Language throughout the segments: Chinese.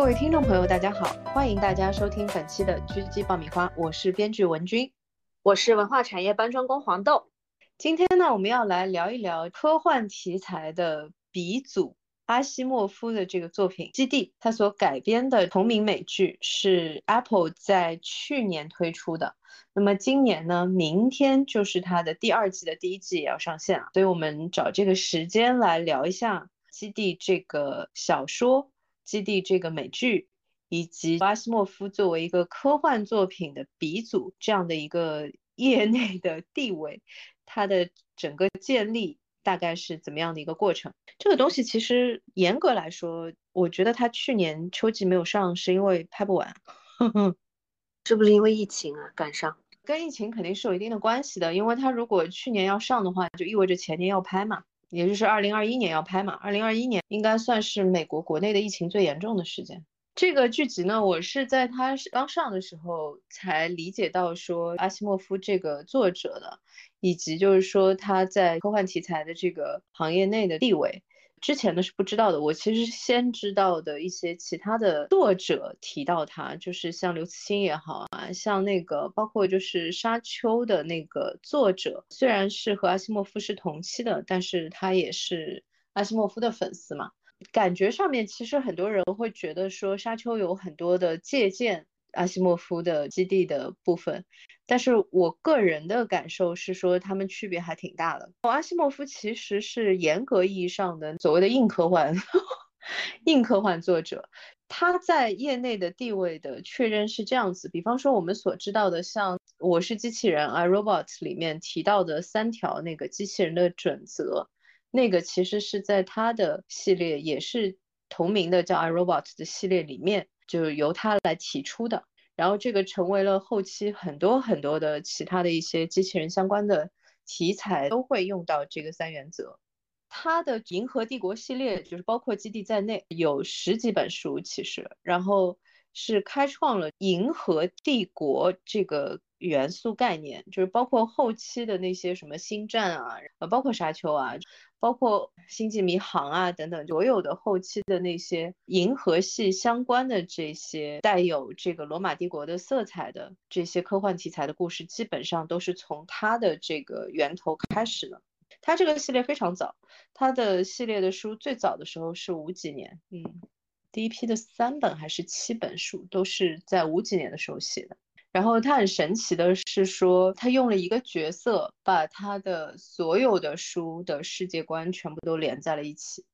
各位听众朋友，大家好，欢迎大家收听本期的狙击爆米花，我是编剧文君，我是文化产业搬砖工黄豆。今天呢，我们要来聊一聊科幻题材的鼻祖阿西莫夫的这个作品《基地》，他所改编的同名美剧是 Apple 在去年推出的。那么今年呢，明天就是它的第二季的第一季也要上线了，所以我们找这个时间来聊一下《基地》这个小说，《基地》这个美剧，以及阿西莫夫作为一个科幻作品的鼻祖这样的一个 业内的地位。它的整个建立大概是怎么样的一个过程？这个东西其实严格来说，我觉得它去年秋季没有上，是因为拍不完，是不是因为疫情啊赶上？跟疫情肯定是有一定的关系的，因为它如果去年要上的话，就意味着前年要拍嘛，也就是二零二一年要拍嘛。二零二一年应该算是美国国内的疫情最严重的时间。这个剧集呢，我是在它刚上的时候才理解到说阿西莫夫这个作者的。以及就是说他在科幻题材的这个行业内的地位，之前呢是不知道的。我其实先知道的一些其他的作者提到他，就是像刘慈欣也好啊，像那个包括就是沙丘的那个作者，虽然是和阿西莫夫是同期的，但是他也是阿西莫夫的粉丝嘛。感觉上面其实很多人会觉得说沙丘有很多的借鉴。阿西莫夫的基地的部分，但是我个人的感受是说，他们区别还挺大的。阿西莫夫其实是严格意义上的所谓的硬科幻，硬科幻作者，他在业内的地位的确认是这样子。比方说，我们所知道的，像《我是机器人》啊，《Robot》里面提到的三条那个机器人的准则，那个其实是在他的系列，也是同名的叫《I Robot》的系列里面。就是由他来提出的，然后这个成为了后期很多很多的其他的一些机器人相关的题材都会用到这个三原则。他的《银河帝国》系列就是包括基地在内有十几本书，其实然后是开创了银河帝国这个。元素概念就是包括后期的那些什么星战啊，呃，包括沙丘啊，包括星际迷航啊等等，所有的后期的那些银河系相关的这些带有这个罗马帝国的色彩的这些科幻题材的故事，基本上都是从它的这个源头开始的。它这个系列非常早，它的系列的书最早的时候是五几年，嗯，第一批的三本还是七本书都是在五几年的时候写的。然后他很神奇的是说，他用了一个角色，把他的所有的书的世界观全部都连在了一起。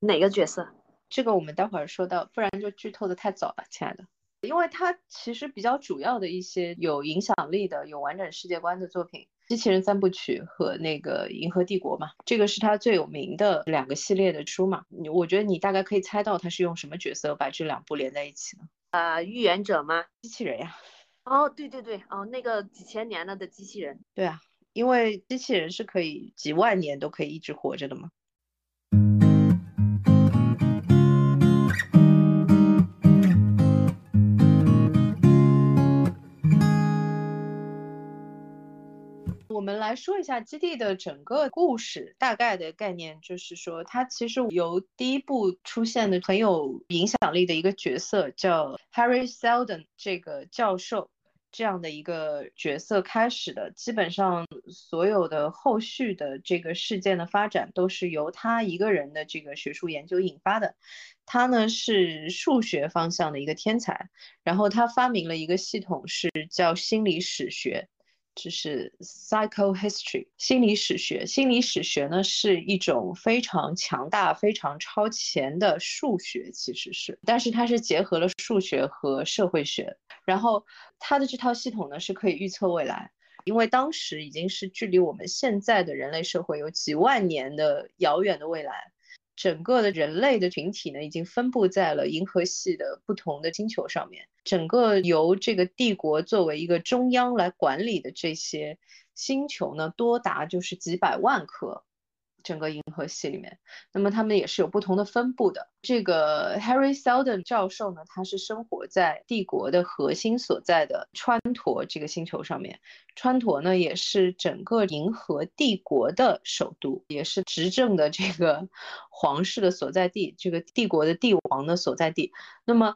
哪个角色？这个我们待会儿说到，不然就剧透的太早了，亲爱的。因为他其实比较主要的一些有影响力的、有完整世界观的作品，《机器人三部曲》和那个《银河帝国》嘛，这个是他最有名的两个系列的书嘛。我觉得你大概可以猜到他是用什么角色把这两部连在一起的。呃，预言者吗？机器人呀。哦，对对对，哦，那个几千年了的机器人，对啊，因为机器人是可以几万年都可以一直活着的嘛。我们来说一下基地的整个故事，大概的概念就是说，它其实由第一部出现的很有影响力的一个角色叫 Harry Seldon 这个教授。这样的一个角色开始的，基本上所有的后续的这个事件的发展都是由他一个人的这个学术研究引发的。他呢是数学方向的一个天才，然后他发明了一个系统，是叫心理史学。就是 psychohistory 心理史学，心理史学呢是一种非常强大、非常超前的数学，其实是，但是它是结合了数学和社会学，然后它的这套系统呢是可以预测未来，因为当时已经是距离我们现在的人类社会有几万年的遥远的未来。整个的人类的群体呢，已经分布在了银河系的不同的星球上面。整个由这个帝国作为一个中央来管理的这些星球呢，多达就是几百万颗。整个银河系里面，那么他们也是有不同的分布的。这个 Harry Seldon 教授呢，他是生活在帝国的核心所在的川陀这个星球上面。川陀呢，也是整个银河帝国的首都，也是执政的这个 皇室的所在地，这个帝国的帝王的所在地。那么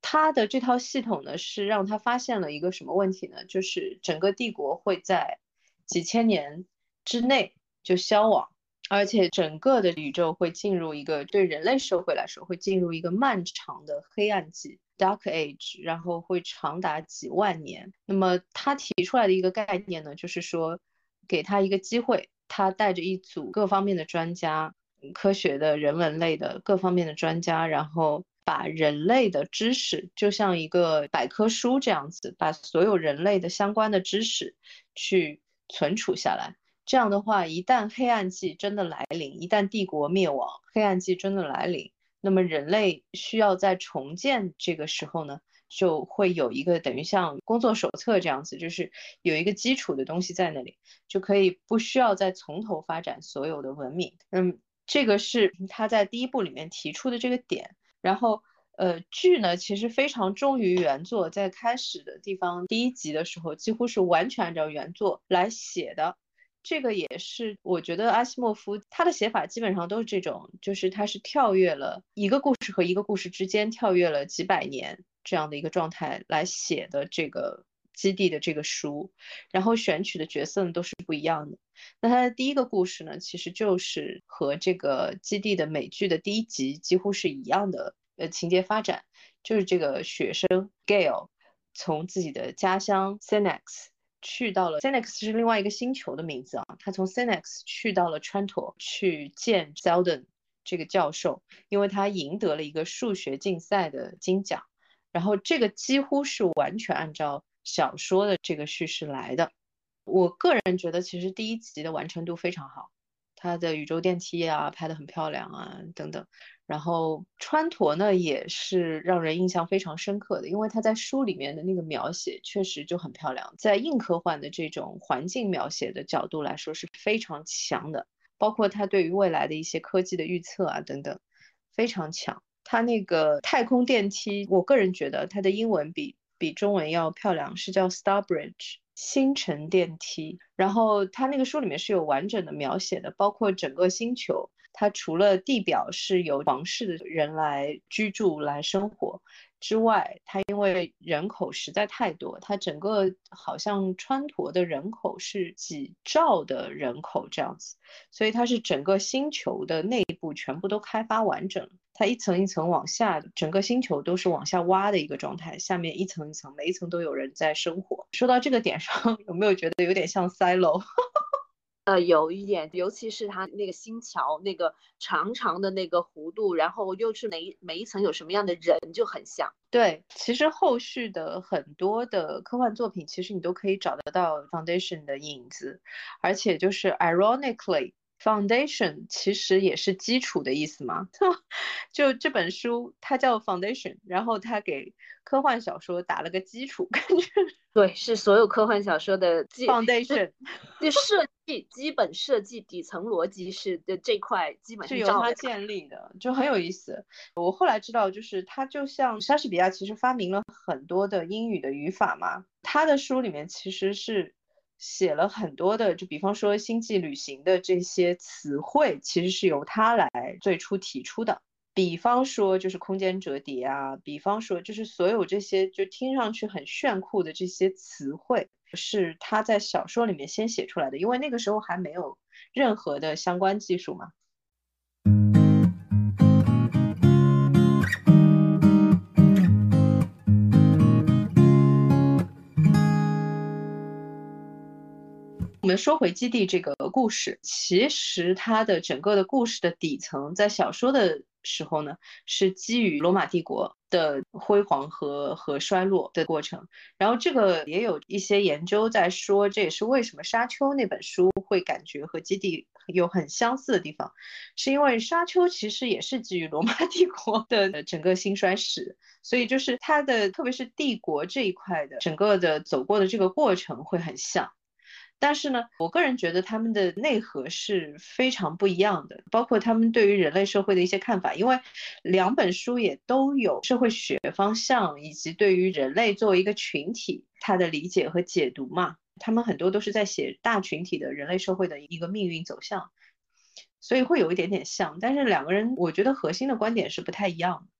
他的这套系统呢，是让他发现了一个什么问题呢？就是整个帝国会在几千年之内就消亡。而且整个的宇宙会进入一个对人类社会来说会进入一个漫长的黑暗期 （Dark Age），然后会长达几万年。那么他提出来的一个概念呢，就是说给他一个机会，他带着一组各方面的专家，科学的人文类的各方面的专家，然后把人类的知识就像一个百科书这样子，把所有人类的相关的知识去存储下来。这样的话，一旦黑暗季真的来临，一旦帝国灭亡，黑暗季真的来临，那么人类需要在重建这个时候呢，就会有一个等于像工作手册这样子，就是有一个基础的东西在那里，就可以不需要再从头发展所有的文明。嗯，这个是他在第一部里面提出的这个点。然后，呃，剧呢其实非常忠于原作，在开始的地方第一集的时候，几乎是完全按照原作来写的。这个也是，我觉得阿西莫夫他的写法基本上都是这种，就是他是跳跃了一个故事和一个故事之间跳跃了几百年这样的一个状态来写的这个基地的这个书，然后选取的角色呢都是不一样的。那他的第一个故事呢，其实就是和这个基地的美剧的第一集几乎是一样的，呃，情节发展就是这个学生 Gale 从自己的家乡 Senex。去到了 CENEX 是另外一个星球的名字啊，他从 CENEX 去到了川陀去见 Seldon 这个教授，因为他赢得了一个数学竞赛的金奖。然后这个几乎是完全按照小说的这个叙事来的。我个人觉得其实第一集的完成度非常好，它的宇宙电梯啊拍得很漂亮啊等等。然后川陀呢也是让人印象非常深刻的，因为他在书里面的那个描写确实就很漂亮，在硬科幻的这种环境描写的角度来说是非常强的，包括他对于未来的一些科技的预测啊等等，非常强。他那个太空电梯，我个人觉得它的英文比比中文要漂亮，是叫 Star Bridge 星辰电梯。然后他那个书里面是有完整的描写的，包括整个星球。它除了地表是由皇室的人来居住、来生活之外，它因为人口实在太多，它整个好像川陀的人口是几兆的人口这样子，所以它是整个星球的内部全部都开发完整，它一层一层往下，整个星球都是往下挖的一个状态，下面一层一层，每一层都有人在生活。说到这个点上，有没有觉得有点像 silo？呃，有一点，尤其是它那个星桥那个长长的那个弧度，然后又是每每一层有什么样的人，就很像。对，其实后续的很多的科幻作品，其实你都可以找得到 Foundation 的影子，而且就是 ironically，Foundation 其实也是基础的意思嘛。就这本书它叫 Foundation，然后它给科幻小说打了个基础，感觉。对，是所有科幻小说的基 foundation，就设计基本设计底层逻辑是的这块基本是由它建立的，就很有意思。我后来知道，就是它就像莎士比亚其实发明了很多的英语的语法嘛，他的书里面其实是写了很多的，就比方说星际旅行的这些词汇，其实是由他来最初提出的。比方说，就是空间折叠啊，比方说，就是所有这些就听上去很炫酷的这些词汇，是他在小说里面先写出来的，因为那个时候还没有任何的相关技术嘛。我们说回基地这个故事，其实它的整个的故事的底层，在小说的。时候呢，是基于罗马帝国的辉煌和和衰落的过程。然后这个也有一些研究在说，这也是为什么《沙丘》那本书会感觉和《基地》有很相似的地方，是因为《沙丘》其实也是基于罗马 帝国的整个兴衰史，所以就是它的特别是帝国这一块的整个的走过的这个过程会很像。但是呢，我个人觉得他们的内核是非常不一样的，包括他们对于人类社会的一些看法，因为两本书也都有社会学方向，以及对于人类作为一个群体他的理解和解读嘛。他们很多都是在写大群体的人类社会的一个命运走向，所以会有一点点像，但是两个人我觉得核心的观点是不太一样的。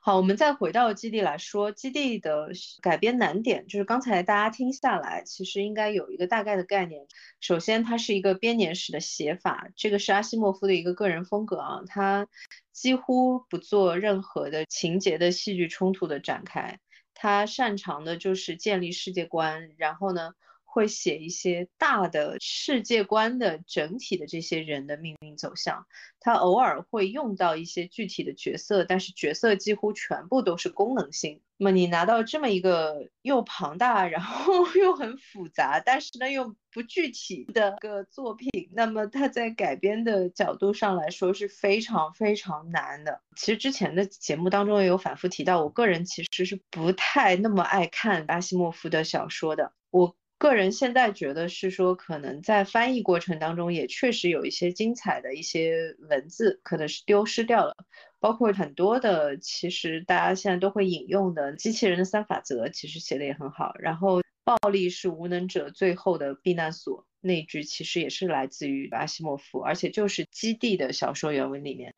好，我们再回到基地来说，基地的改编难点就是刚才大家听下来，其实应该有一个大概的概念。首先，它是一个编年史的写法，这个是阿西莫夫的一个个人风格啊，他几乎不做任何的情节的戏剧冲突的展开，他擅长的就是建立世界观，然后呢。会写一些大的世界观的整体的这些人的命运走向，他偶尔会用到一些具体的角色，但是角色几乎全部都是功能性。那么你拿到这么一个又庞大，然后 又很复杂，但是呢又不具体的个作品，那么它在改编的角度上来说是非常非常难的。其实之前的节目当中也有反复提到，我个人其实是不太那么爱看阿西莫夫的小说的，我。个人现在觉得是说，可能在翻译过程当中也确实有一些精彩的一些文字，可能是丢失掉了。包括很多的，其实大家现在都会引用的机器人的三法则，其实写的也很好。然后，暴力是无能者最后的避难所那句，其实也是来自于阿西莫夫，而且就是基地的小说原文里面。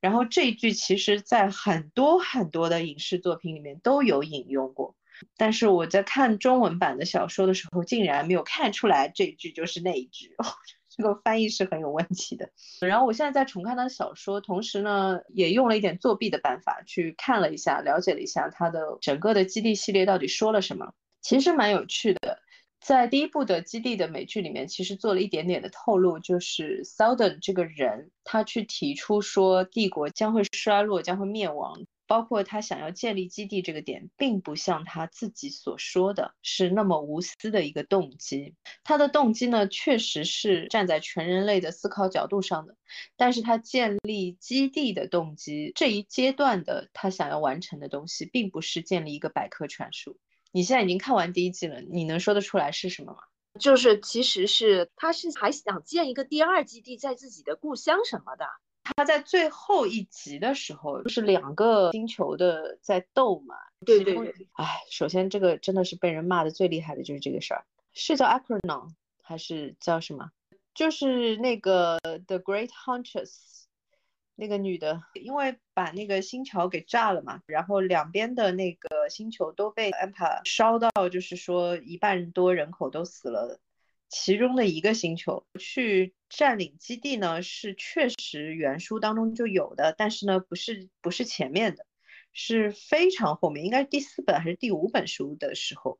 然后这一句，其实在很多很多的影视作品里面都有引用过。但是我在看中文版的小说的时候，竟然没有看出来这一句就是那一句，这个翻译是很有问题的。然后我现在在重看他的小说，同时呢，也用了一点作弊的办法去看了一下，了解了一下他的整个的基地系列到底说了什么，其实蛮有趣的。在第一部的基地的美剧里面，其实做了一点点的透露，就是 Southern 这个人，他去提出说帝国将会衰落，将会灭亡。包括他想要建立基地这个点，并不像他自己所说的是那么无私的一个动机。他的动机呢，确实是站在全人类的思考角度上的。但是他建立基地的动机这一阶段的他想要完成的东西，并不是建立一个百科全书。你现在已经看完第一季了，你能说得出来是什么吗？就是其实是他是还想建一个第二基地在自己的故乡什么的。他在最后一集的时候，就是两个星球的在斗嘛。对对对。哎，首先这个真的是被人骂的最厉害的就是这个事儿，是叫 Acronon 还是叫什么？就是那个 The Great Huntress 那个女的，因为把那个星球给炸了嘛，然后两边的那个星球都被 Empa 烧到，就是说一半多人口都死了。其中的一个星球去占领基地呢，是确实原书当中就有的，但是呢，不是不是前面的，是非常后面，应该是第四本还是第五本书的时候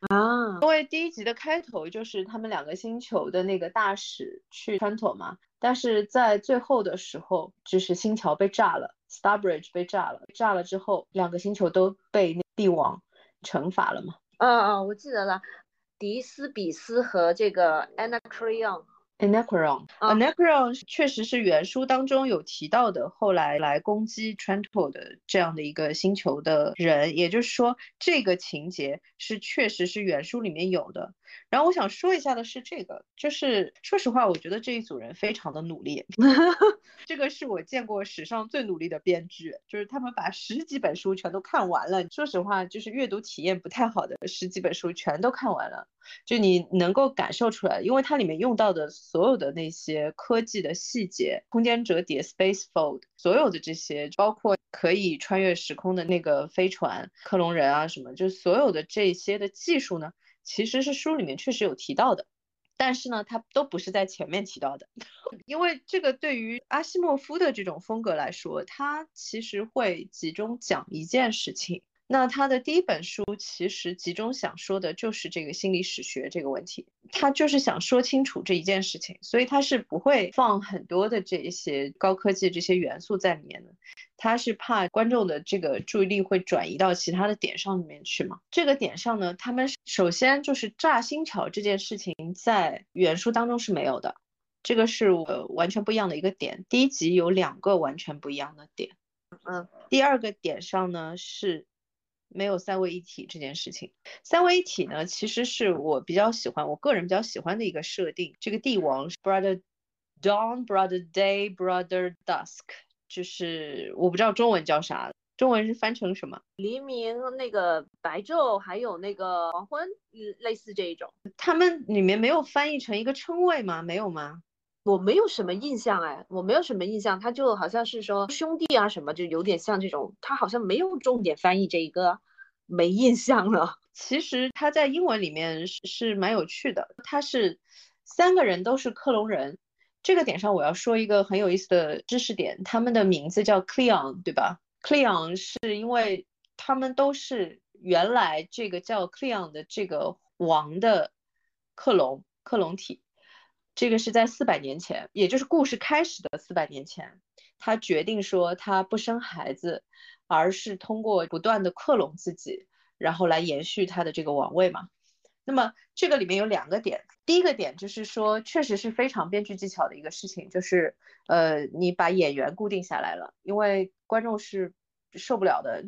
啊。因为第一集的开头就是他们两个星球的那个大使去穿透嘛，但是在最后的时候，就是星桥被炸了，Starbridge 被炸了，炸了之后，两个星球都被帝王惩罚了嘛。嗯嗯，我记得了。迪斯比斯和这个 Anacreon，Anacreon，Anacreon 确实是原书当中有提到的，后来来攻击 Trento 的这样的一个星球的人，也就是说，这个情节是确实是原书里面有的。然后我想说一下的是，这个就是说实话，我觉得这一组人非常的努力，这个是我见过史上最努力的编剧，就是他们把十几本书全都看完了。说实话，就是阅读体验不太好的十几本书全都看完了，就你能够感受出来，因为它里面用到的所有的那些科技的细节，空间折叠 （space fold），所有的这些，包括可以穿越时空的那个飞船、克隆人啊什么，就所有的这些的技术呢。其实是书里面确实有提到的，但是呢，它都不是在前面提到的，因为这个对于阿西莫夫的这种风格来说，他其实会集中讲一件事情。那他的第一本书其实集中想说的就是这个心理史学这个问题，他就是想说清楚这一件事情，所以他是不会放很多的这些高科技这些元素在里面的，他是怕观众的这个注意力会转移到其他的点上里面去嘛。这个点上呢，他们首先就是炸新桥这件事情在原书当中是没有的，这个是呃完全不一样的一个点。第一集有两个完全不一样的点，嗯，第二个点上呢是。没有三位一体这件事情。三位一体呢，其实是我比较喜欢，我个人比较喜欢的一个设定。这个帝王是 brother dawn, brother day, brother dusk，就是我不知道中文叫啥，中文是翻成什么？黎明、那个白昼，还有那个黄昏，嗯，类似这一种。他们里面没有翻译成一个称谓吗？没有吗？我没有什么印象哎，我没有什么印象，他就好像是说兄弟啊什么，就有点像这种，他好像没有重点翻译这一个，没印象了。其实他在英文里面是是蛮有趣的，他是三个人都是克隆人，这个点上我要说一个很有意思的知识点，他们的名字叫 Cleon，对吧？Cleon 是因为他们都是原来这个叫 Cleon 的这个王的克隆克隆体。这个是在四百年前，也就是故事开始的四百年前，他决定说他不生孩子，而是通过不断的克隆自己，然后来延续他的这个王位嘛。那么这个里面有两个点，第一个点就是说，确实是非常编剧技巧的一个事情，就是呃，你把演员固定下来了，因为观众是受不了的，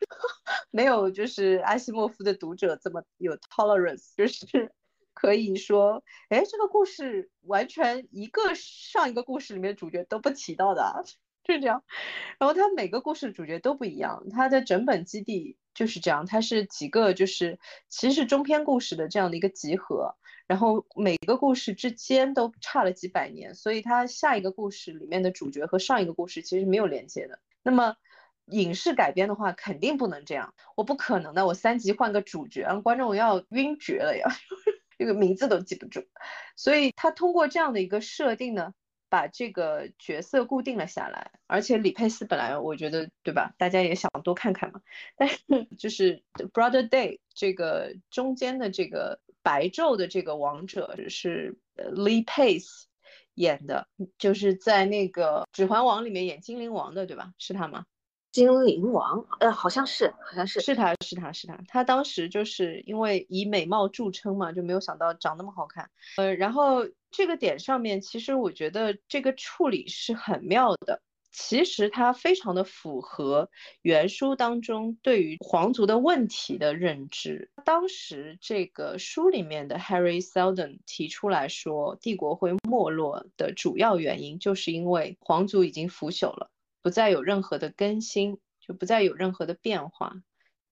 没有就是阿西莫夫的读者这么有 tolerance，就是。可以说，哎，这个故事完全一个上一个故事里面主角都不提到的，就是这样。然后他每个故事主角都不一样，他的整本基地就是这样，它是几个就是其实是中篇故事的这样的一个集合。然后每个故事之间都差了几百年，所以它下一个故事里面的主角和上一个故事其实没有连接的。那么影视改编的话，肯定不能这样，我不可能的，我三集换个主角，让观众要晕厥了呀。这个名字都记不住，所以他通过这样的一个设定呢，把这个角色固定了下来。而且李佩斯本来我觉得对吧，大家也想多看看嘛。但是就是 Brother Day 这个中间的这个白昼的这个王者是 Lee Pace 演的，就是在那个《指环王》里面演精灵王的对吧？是他吗？精灵王，呃，好像是，好像是，是他是他是他，他当时就是因为以美貌著称嘛，就没有想到长那么好看，呃，然后这个点上面，其实我觉得这个处理是很妙的，其实它非常的符合原书当中对于皇族的问题的认知。当时这个书里面的 Harry Seldon 提出来说，帝国会没落的主要原因，就是因为皇族已经腐朽了。不再有任何的更新，就不再有任何的变化，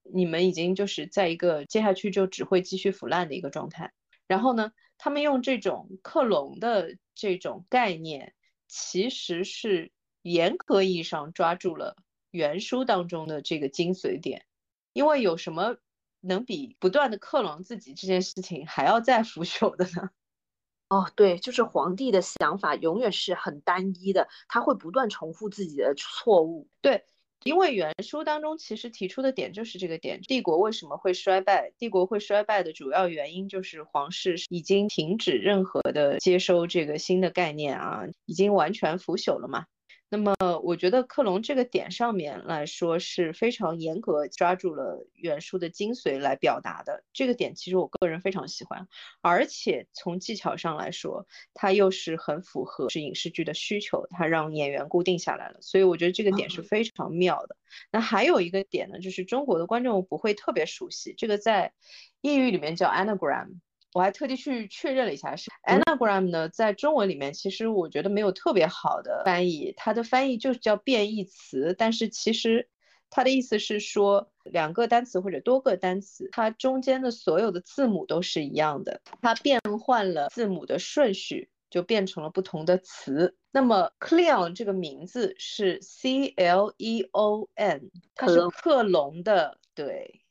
你们已经就是在一个接下去就只会继续腐烂的一个状态。然后呢，他们用这种克隆的这种概念，其实是严格意义上抓住了原书当中的这个精髓点。因为有什么能比不断的克隆自己这件事情还要再腐朽的呢？哦，对，就是皇帝的想法永远是很单一的，他会不断重复自己的错误。对，因为原书当中其实提出的点就是这个点：帝国为什么会衰败？帝国会衰败的主要原因就是皇室已经停止任何的接收这个新的概念啊，已经完全腐朽了嘛。那么，我觉得克隆这个点上面来说是非常严格抓住了原书的精髓来表达的。这个点其实我个人非常喜欢，而且从技巧上来说，它又是很符合是影视剧的需求，它让演员固定下来了。所以我觉得这个点是非常妙的。那还有一个点呢，就是中国的观众不会特别熟悉这个，在英语里面叫 anagram。我还特地去确认了一下，是 anagram 呢，在中文里面其实我觉得没有特别好的翻译，它的翻译就是叫变异词，但是其实它的意思是说两个单词或者多个单词，它中间的所有的字母都是一样的，它变换了字母的顺序，就变成了不同的词。那么 cleon 这个名字是 c l e o n，它是克隆的，对。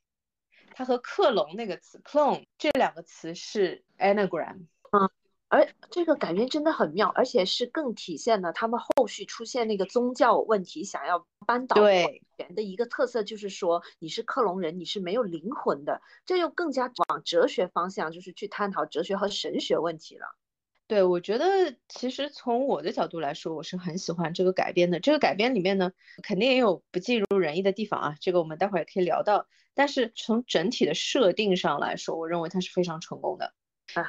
它和克隆那个词 clone 这两个词是 anagram，嗯，而这个改编真的很妙，而且是更体现了他们后续出现那个宗教问题，想要扳倒人的一个特色，就是说你是克隆人，你是没有灵魂的，这又更加往哲学方向，就是去探讨哲学和神学问题了。对，我觉得其实从我的角度来说，我是很喜欢这个改编的。这个改编里面呢，肯定也有不尽如人意的地方啊，这个我们待会儿也可以聊到。但是从整体的设定上来说，我认为它是非常成功的，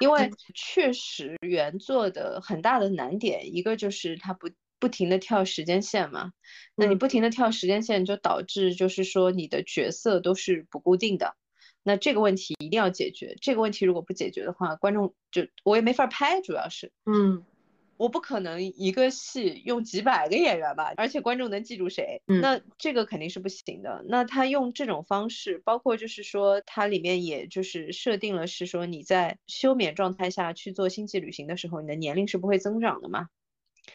因为确实原作的很大的难点，一个就是它不不停的跳时间线嘛，那你不停的跳时间线，就导致就是说你的角色都是不固定的。那这个问题一定要解决。这个问题如果不解决的话，观众就我也没法拍，主要是，嗯，我不可能一个戏用几百个演员吧，而且观众能记住谁？那这个肯定是不行的。那他用这种方式，包括就是说，它里面也就是设定了是说你在休眠状态下去做星际旅行的时候，你的年龄是不会增长的嘛？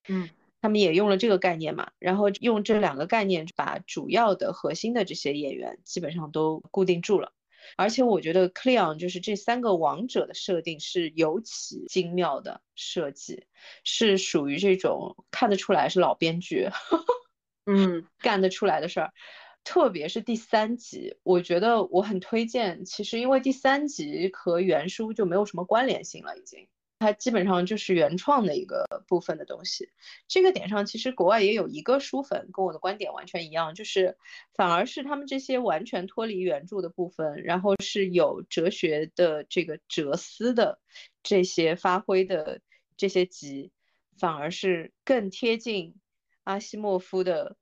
嗯，他们也用了这个概念嘛，然后用这两个概念把主要的核心的这些演员基本上都固定住了。而且我觉得 Cleon 就是这三个王者的设定是尤其精妙的设计，是属于这种看得出来是老编剧，嗯，干得出来的事儿。特别是第三集，我觉得我很推荐。其实因为第三集和原书就没有什么关联性了，已经。它基本上就是原创的一个部分的东西，这个点上其实国外也有一个书粉跟我的观点完全一样，就是反而是他们这些完全脱离原著的部分，然后是有哲学的这个哲思的这些发挥的这些集，反而是更贴近阿西莫夫的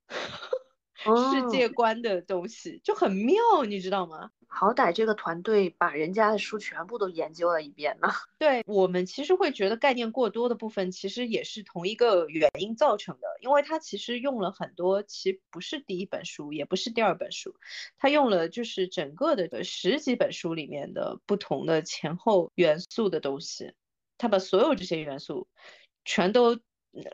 世界观的东西，就很妙，你知道吗？好歹这个团队把人家的书全部都研究了一遍呢。对我们其实会觉得概念过多的部分，其实也是同一个原因造成的，因为它其实用了很多，其实不是第一本书，也不是第二本书，它用了就是整个的十几本书里面的不同的前后元素的东西，它把所有这些元素全都。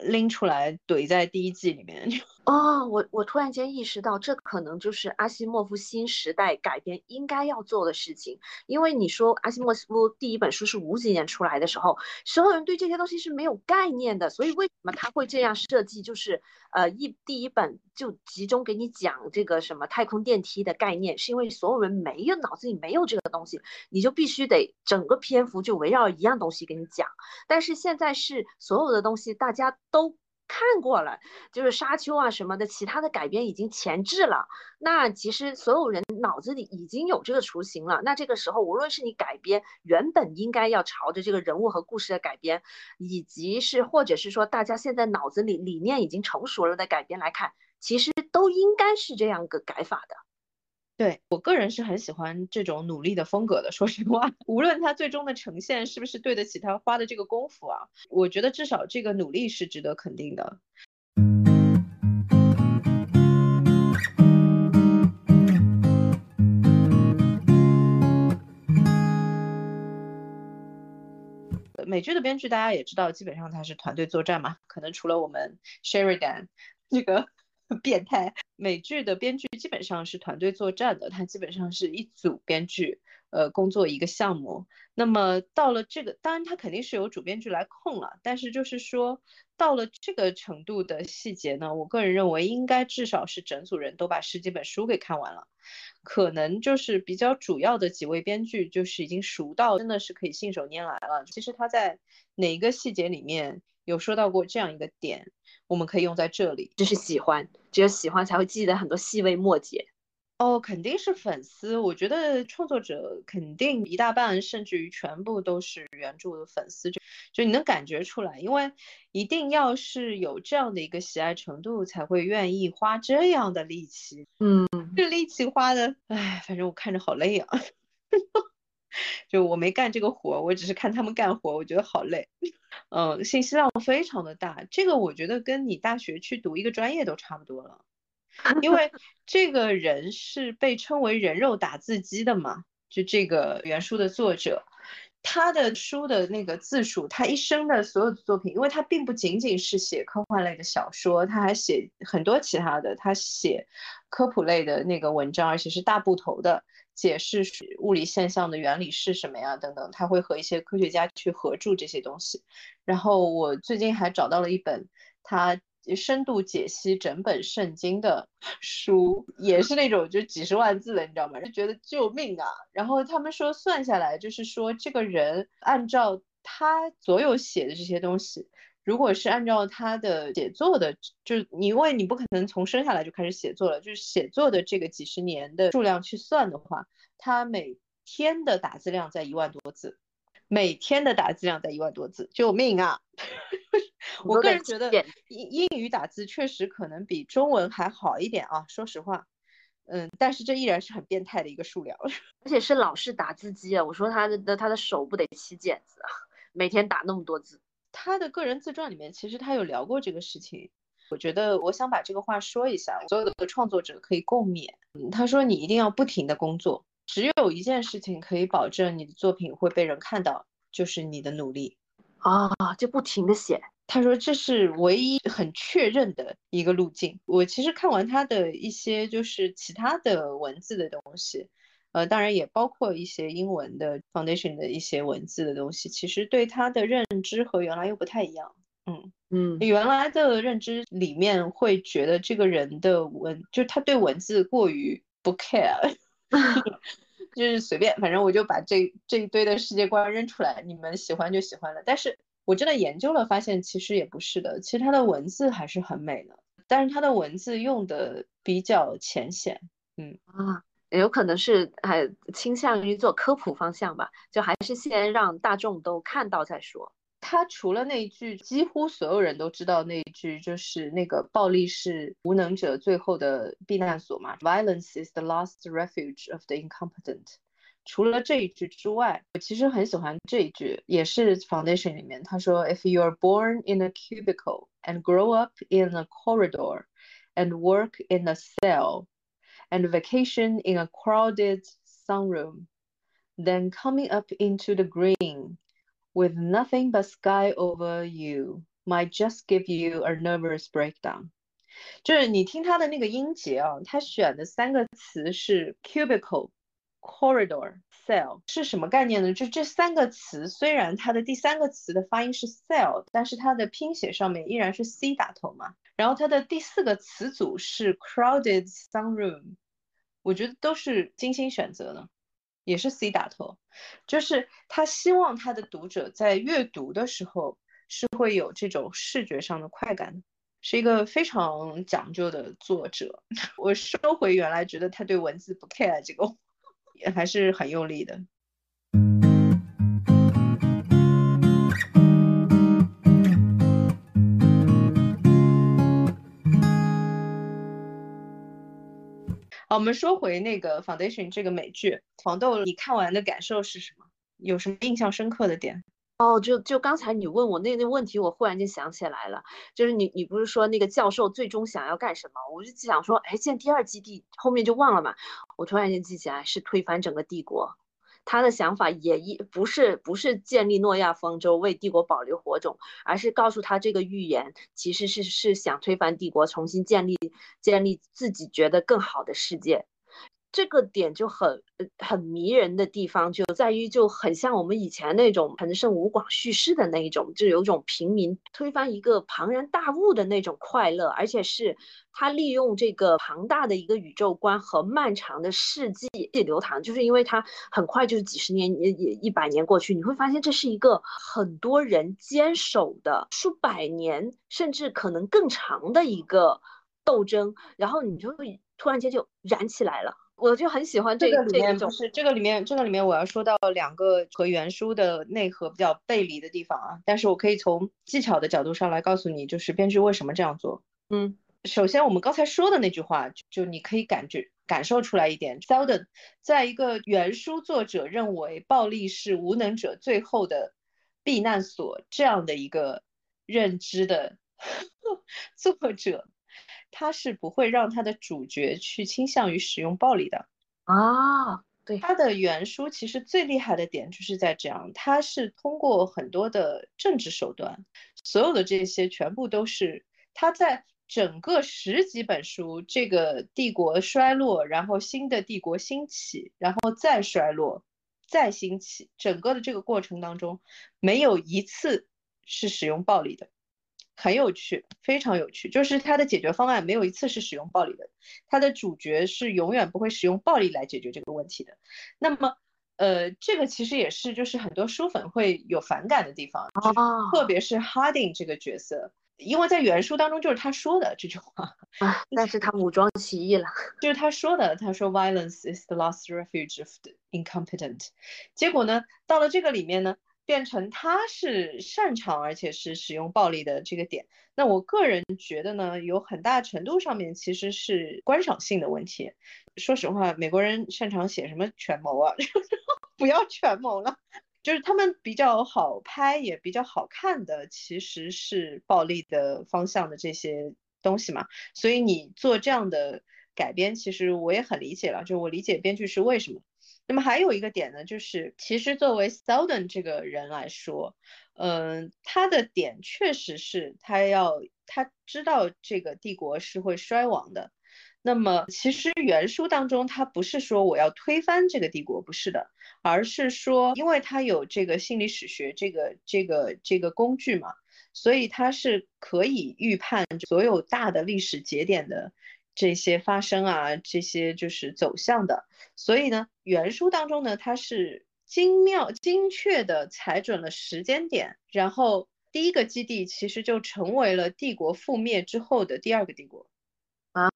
拎出来怼在第一季里面 哦，我我突然间意识到，这可能就是阿西莫夫新时代改编应该要做的事情。因为你说阿西莫夫第一本书是五几年出来的时候，所有人对这些东西是没有概念的，所以为什么他会这样设计？就是呃一第一本就集中给你讲这个什么太空电梯的概念，是因为所有人没有脑子里没有这个东西，你就必须得整个篇幅就围绕一样东西给你讲。但是现在是所有的东西大家。都看过了，就是沙丘啊什么的，其他的改编已经前置了。那其实所有人脑子里已经有这个雏形了。那这个时候，无论是你改编原本应该要朝着这个人物和故事的改编，以及是或者是说大家现在脑子里理念已经成熟了的改编来看，其实都应该是这样个改法的。对我个人是很喜欢这种努力的风格的。说实话，无论他最终的呈现是不是对得起他花的这个功夫啊，我觉得至少这个努力是值得肯定的。美剧的编剧大家也知道，基本上他是团队作战嘛，可能除了我们 Sheridan 这个。变态美剧的编剧基本上是团队作战的，他基本上是一组编剧，呃，工作一个项目。那么到了这个，当然他肯定是由主编剧来控了，但是就是说到了这个程度的细节呢，我个人认为应该至少是整组人都把十几本书给看完了，可能就是比较主要的几位编剧就是已经熟到真的是可以信手拈来了。其实他在哪一个细节里面有说到过这样一个点？我们可以用在这里，就是喜欢，只有喜欢才会记得很多细微末节。哦，肯定是粉丝。我觉得创作者肯定一大半，甚至于全部都是原著的粉丝，就就你能感觉出来，因为一定要是有这样的一个喜爱程度，才会愿意花这样的力气。嗯，这力气花的，哎，反正我看着好累啊。就我没干这个活，我只是看他们干活，我觉得好累。嗯，信息量非常的大，这个我觉得跟你大学去读一个专业都差不多了。因为这个人是被称为人肉打字机的嘛，就这个原书的作者，他的书的那个字数，他一生的所有的作品，因为他并不仅仅是写科幻类的小说，他还写很多其他的，他写科普类的那个文章，而且是大部头的。解释物理现象的原理是什么呀？等等，他会和一些科学家去合著这些东西。然后我最近还找到了一本他深度解析整本圣经的书，也是那种就几十万字的，你知道吗？就觉得救命啊！然后他们说算下来，就是说这个人按照他所有写的这些东西。如果是按照他的写作的，就是你，因为你不可能从生下来就开始写作了，就是写作的这个几十年的数量去算的话，他每天的打字量在一万多字，每天的打字量在一万多字，救命啊！我个人觉得英英语打字确实可能比中文还好一点啊，说实话。嗯，但是这依然是很变态的一个数量，而且是老式打字机啊！我说他的他的手不得起茧子啊，每天打那么多字。他的个人自传里面其实他有聊过这个事情，我觉得我想把这个话说一下，所有的创作者可以共勉。他说你一定要不停的工作，只有一件事情可以保证你的作品会被人看到，就是你的努力啊，就不停的写。他说这是唯一很确认的一个路径。我其实看完他的一些就是其他的文字的东西，呃，当然也包括一些英文的 foundation 的一些文字的东西，其实对他的认知和原来又不太一样。嗯嗯，原来的认知里面会觉得这个人的文，就是他对文字过于不 care，就是随便，反正我就把这这一堆的世界观扔出来，你们喜欢就喜欢了。但是。我真的研究了，发现其实也不是的。其实他的文字还是很美的，但是他的文字用的比较浅显。嗯啊，有可能是还倾向于做科普方向吧，就还是先让大众都看到再说。他除了那一句几乎所有人都知道那一句，就是那个暴力是无能者最后的避难所嘛，Violence is the last refuge of the incompetent。除了这一句之外，我其实很喜欢这一句，也是 Foundation 里面他说：“If you are born in a cubicle and grow up in a corridor and work in a cell and vacation in a crowded sunroom, then coming up into the green with nothing but sky over you might just give you a nervous breakdown。”就是你听他的那个音节啊，他选的三个词是 cubicle。Corridor cell 是什么概念呢？就这三个词，虽然它的第三个词的发音是 cell，但是它的拼写上面依然是 c 打头嘛。然后它的第四个词组是 crowded sunroom， 我觉得都是精心选择的，也是 c 打头。就是他希望他的读者在阅读的时候是会有这种视觉上的快感，是一个非常讲究的作者。我收回原来觉得他对文字不 care 这个。也还是很用力的。我们说回那个《Foundation》这个美剧，黄豆，你看完的感受是什么？有什么印象深刻的点？哦，就就刚才你问我那那问题，我忽然间想起来了，就是你你不是说那个教授最终想要干什么？我就想说，哎，建第二基地，后面就忘了嘛。我突然间记起来，是推翻整个帝国。他的想法也一不是不是建立诺亚方舟，为帝国保留火种，而是告诉他这个预言其实是是想推翻帝国，重新建立建立自己觉得更好的世界。这个点就很很迷人的地方就在于，就很像我们以前那种彭胜吴广叙事的那一种，就有一种平民推翻一个庞然大物的那种快乐，而且是他利用这个庞大的一个宇宙观和漫长的世纪流淌，就是因为他很快就是几十年也也一百年过去，你会发现这是一个很多人坚守的数百年甚至可能更长的一个斗争，然后你就会突然间就燃起来了。我就很喜欢这个里面，就是这个里面，这个里面我要说到两个和原书的内核比较背离的地方啊。但是我可以从技巧的角度上来告诉你，就是编剧为什么这样做。嗯，首先我们刚才说的那句话，就你可以感觉感受出来一点。Seldon 在一个原书作者认为暴力是无能者最后的避难所这样的一个认知的 作者。他是不会让他的主角去倾向于使用暴力的啊。对，他的原书其实最厉害的点就是在这样，他是通过很多的政治手段，所有的这些全部都是他在整个十几本书，这个帝国衰落，然后新的帝国兴起，然后再衰落，再兴起，整个的这个过程当中，没有一次是使用暴力的。很有趣，非常有趣，就是他的解决方案没有一次是使用暴力的，他的主角是永远不会使用暴力来解决这个问题的。那么，呃，这个其实也是就是很多书粉会有反感的地方，特别是 Harding 这个角色，因为在原书当中就是他说的这句话，但是他武装起义了，就是他说的，他说 Violence is the last refuge of the incompetent。结果呢，到了这个里面呢。变成他是擅长而且是使用暴力的这个点。那我个人觉得呢，有很大程度上面其实是观赏性的问题。说实话，美国人擅长写什么权谋啊？不要权谋了，就是他们比较好拍也比较好看的，其实是暴力的方向的这些东西嘛。所以你做这样的改编，其实我也很理解了，就我理解编剧是为什么。那么还有一个点呢，就是其实作为 Seldon 这个人来说，嗯，他的点确实是他要他知道这个帝国是会衰亡的。那么其实原书当中他不是说我要推翻这个帝国，不是的，而是说因为他有这个心理史学这个这个这个工具嘛，所以他是可以预判所有大的历史节点的。这些发生啊，这些就是走向的，所以呢，原书当中呢，它是精妙、精确的踩准了时间点，然后第一个基地其实就成为了帝国覆灭之后的第二个帝国，啊，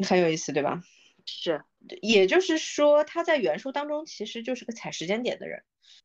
很有意思，对吧？是，也就是说，他在原书当中其实就是个踩时间点的人。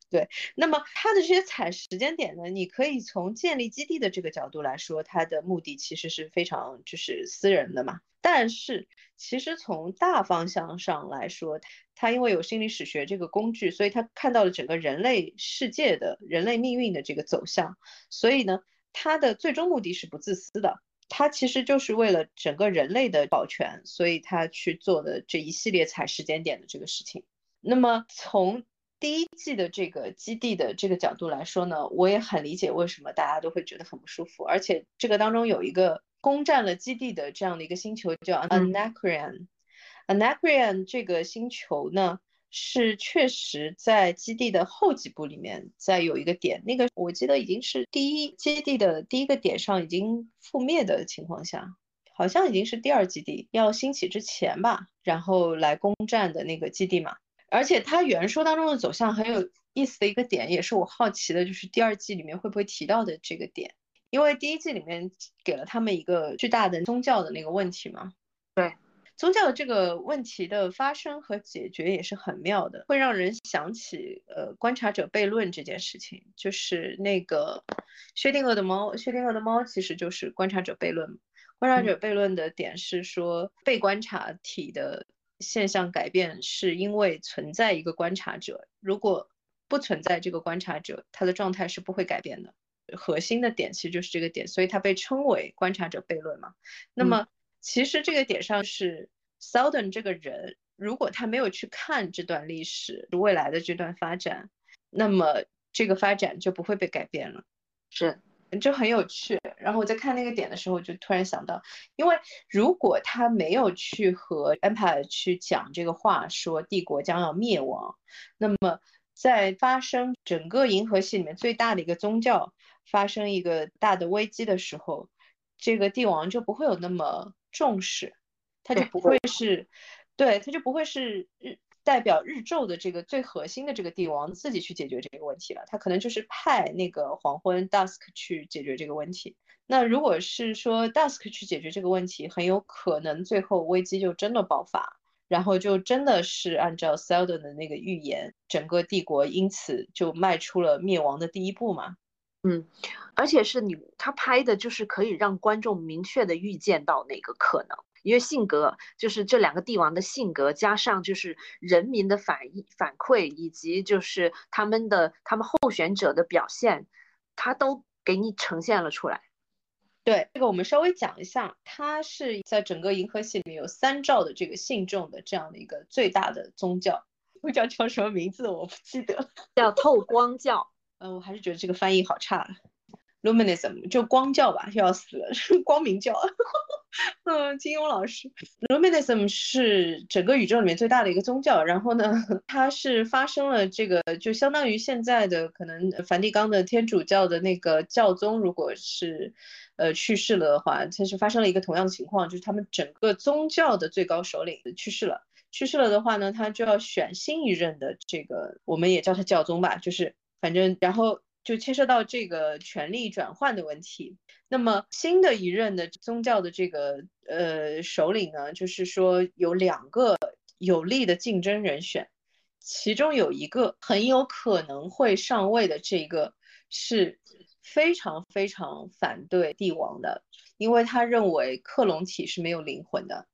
对，那么他的这些踩时间点呢，你可以从建立基地的这个角度来说，他的目的其实是非常就是私人的嘛。但是其实从大方向上来说，他因为有心理史学这个工具，所以他看到了整个人类世界的人类命运的这个走向。所以呢，他的最终目的是不自私的，他其实就是为了整个人类的保全，所以他去做的这一系列踩时间点的这个事情。那么从第一季的这个基地的这个角度来说呢，我也很理解为什么大家都会觉得很不舒服。而且这个当中有一个攻占了基地的这样的一个星球叫 Anacreon。Anacreon 这个星球呢，是确实在基地的后几部里面在有一个点，那个我记得已经是第一基地的第一个点上已经覆灭的情况下，好像已经是第二基地要兴起之前吧，然后来攻占的那个基地嘛。而且它原书当中的走向很有意思的一个点，也是我好奇的，就是第二季里面会不会提到的这个点？因为第一季里面给了他们一个巨大的宗教的那个问题嘛。对，宗教的这个问题的发生和解决也是很妙的，会让人想起呃观察者悖论这件事情，就是那个薛定谔的猫，薛定谔的猫其实就是观察者悖论。观察者悖论的点是说被观察体的。现象改变是因为存在一个观察者，如果不存在这个观察者，他的状态是不会改变的。核心的点其实就是这个点，所以它被称为观察者悖论嘛。那么其实这个点上是 Seldon 这个人，如果他没有去看这段历史未来的这段发展，那么这个发展就不会被改变了。是。就很有趣，然后我在看那个点的时候，就突然想到，因为如果他没有去和 Empire 去讲这个话，说帝国将要灭亡，那么在发生整个银河系里面最大的一个宗教发生一个大的危机的时候，这个帝王就不会有那么重视，他就不会是，对，他就不会是日。代表日昼的这个最核心的这个帝王自己去解决这个问题了，他可能就是派那个黄昏 Dusk 去解决这个问题。那如果是说 Dusk 去解决这个问题，很有可能最后危机就真的爆发，然后就真的是按照 Seldon 的那个预言，整个帝国因此就迈出了灭亡的第一步嘛。嗯，而且是你他拍的就是可以让观众明确的预见到哪个可能。因为性格就是这两个帝王的性格，加上就是人民的反应反馈，以及就是他们的他们候选者的表现，他都给你呈现了出来。对这个，我们稍微讲一下，他是在整个银河系里面有三兆的这个信众的这样的一个最大的宗教，宗教叫什么名字我不记得，叫透光教。嗯，我还是觉得这个翻译好差。Luminism 就光教吧，要死了，光明教。嗯，金庸老师，Luminism 是整个宇宙里面最大的一个宗教。然后呢，它是发生了这个，就相当于现在的可能梵蒂冈的天主教的那个教宗，如果是呃去世了的话，它是发生了一个同样的情况，就是他们整个宗教的最高首领去世了。去世了的话呢，他就要选新一任的这个，我们也叫他教宗吧，就是反正然后。就牵涉到这个权力转换的问题。那么新的一任的宗教的这个呃首领呢，就是说有两个有力的竞争人选，其中有一个很有可能会上位的，这个是非常非常反对帝王的，因为他认为克隆体是没有灵魂的。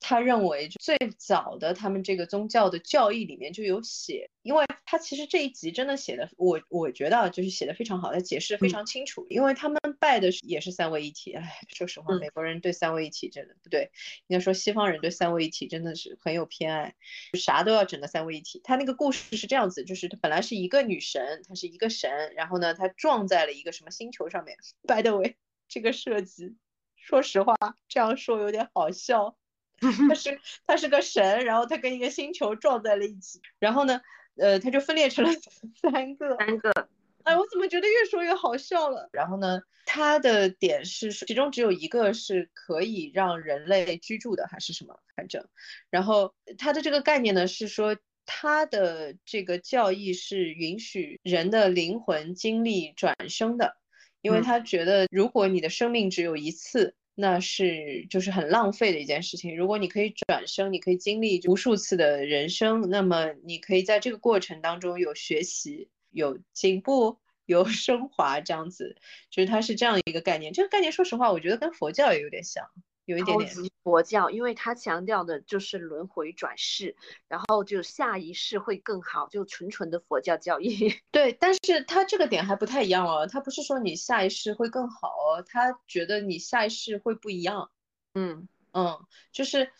他认为最早的他们这个宗教的教义里面就有写，因为他其实这一集真的写的，我我觉得就是写的非常好，他解释的非常清楚。因为他们拜的也是三位一体，哎，说实话，美国人对三位一体真的不对，应该说西方人对三位一体真的是很有偏爱，啥都要整个三位一体。他那个故事是这样子，就是他本来是一个女神，她是一个神，然后呢，她撞在了一个什么星球上面。By the way，这个设计，说实话这样说有点好笑。他是他是个神，然后他跟一个星球撞在了一起，然后呢，呃，他就分裂成了 三个三个。哎，我怎么觉得越说越好笑了？然后呢，他的点是其中只有一个是可以让人类居住的，还是什么？反正，然后他的这个概念呢是说，他的这个教义是允许人的灵魂经历转生的，因为他觉得如果你的生命只有一次。那是就是很浪费的一件事情。如果你可以转生，你可以经历无数次的人生，那么你可以在这个过程当中有学习、有进步、有 升华，这样子，就是它是这样一个概念。这个概念，说实话，我觉得跟佛教也有点像。有一点点佛教，因为他强调的就是轮回转世，然后就下一世会更好，就纯纯的佛教教义。对，但是他这个点还不太一样哦，他不是说你下一世会更好哦，他觉得你下一世会不一样。嗯嗯，就是，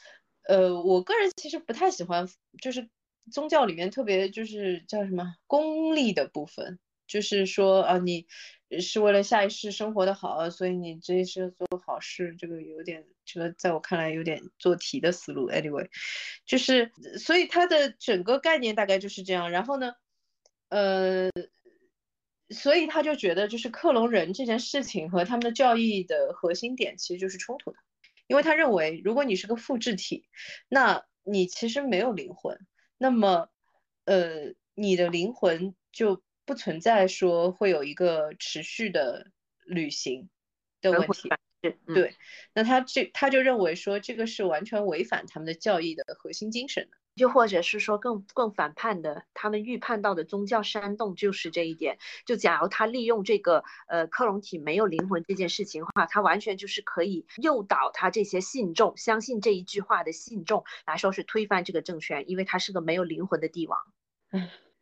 呃，我个人其实不太喜欢，就是宗教里面特别就是叫什么功利的部分，就是说啊你。是为了下一世生活的好，所以你这一世做好事，这个有点，这个在我看来有点做题的思路。Anyway，就是，所以它的整个概念大概就是这样。然后呢，呃，所以他就觉得，就是克隆人这件事情和他们的教义的核心点其实就是冲突的，因为他认为，如果你是个复制体，那你其实没有灵魂，那么，呃，你的灵魂就。不存在说会有一个持续的旅行的问题，对。那他这他就认为说这个是完全违反他们的教义的核心精神的，就或者是说更更反叛的，他们预判到的宗教煽动就是这一点。就假如他利用这个呃克隆体没有灵魂这件事情的话，他完全就是可以诱导他这些信众相信这一句话的信众来说是推翻这个政权，因为他是个没有灵魂的帝王。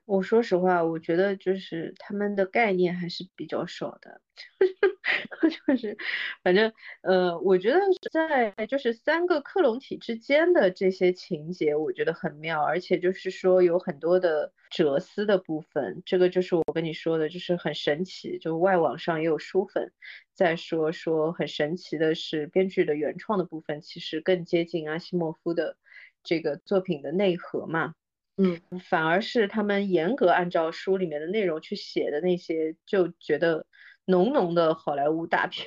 我说实话，我觉得就是他们的概念还是比较少的，就是反正呃，我觉得在就是三个克隆体之间的这些情节，我觉得很妙，而且就是说有很多的哲思的部分，这个就是我跟你说的，就是很神奇。就外网上也有书粉在说说很神奇的是，编剧的原创的部分其实更接近阿西莫夫的这个作品的内核嘛。嗯，反而是他们严格按照书里面的内容去写的那些，就觉得浓浓的好莱坞大片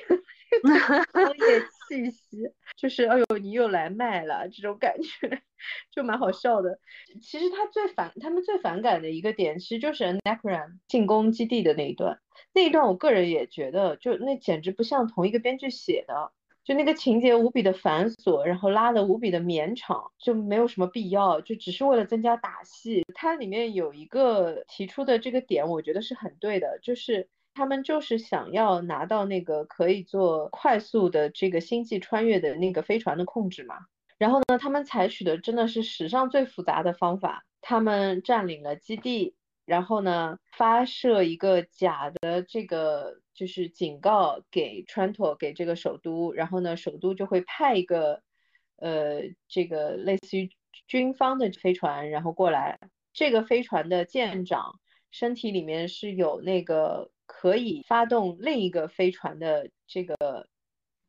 商业气息，就是哎呦你又来卖了这种感觉，就蛮好笑的。其实他最反他们最反感的一个点，其实就是 n a c r a n 进攻基地的那一段，那一段我个人也觉得，就那简直不像同一个编剧写的。就那个情节无比的繁琐，然后拉的无比的绵长，就没有什么必要，就只是为了增加打戏。它里面有一个提出的这个点，我觉得是很对的，就是他们就是想要拿到那个可以做快速的这个星际穿越的那个飞船的控制嘛。然后呢，他们采取的真的是史上最复杂的方法，他们占领了基地。然后呢，发射一个假的这个就是警告给川托给这个首都，然后呢，首都就会派一个呃这个类似于军方的飞船，然后过来。这个飞船的舰长身体里面是有那个可以发动另一个飞船的这个，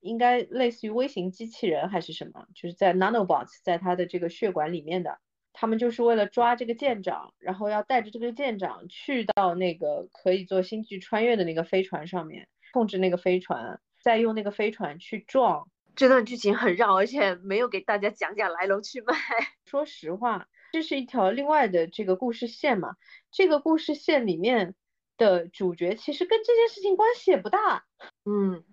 应该类似于微型机器人还是什么，就是在 nanobots 在他的这个血管里面的。他们就是为了抓这个舰长，然后要带着这个舰长去到那个可以做星际穿越的那个飞船上面，控制那个飞船，再用那个飞船去撞。这段剧情很绕，而且没有给大家讲讲来龙去脉。说实话，这是一条另外的这个故事线嘛。这个故事线里面的主角其实跟这件事情关系也不大。嗯，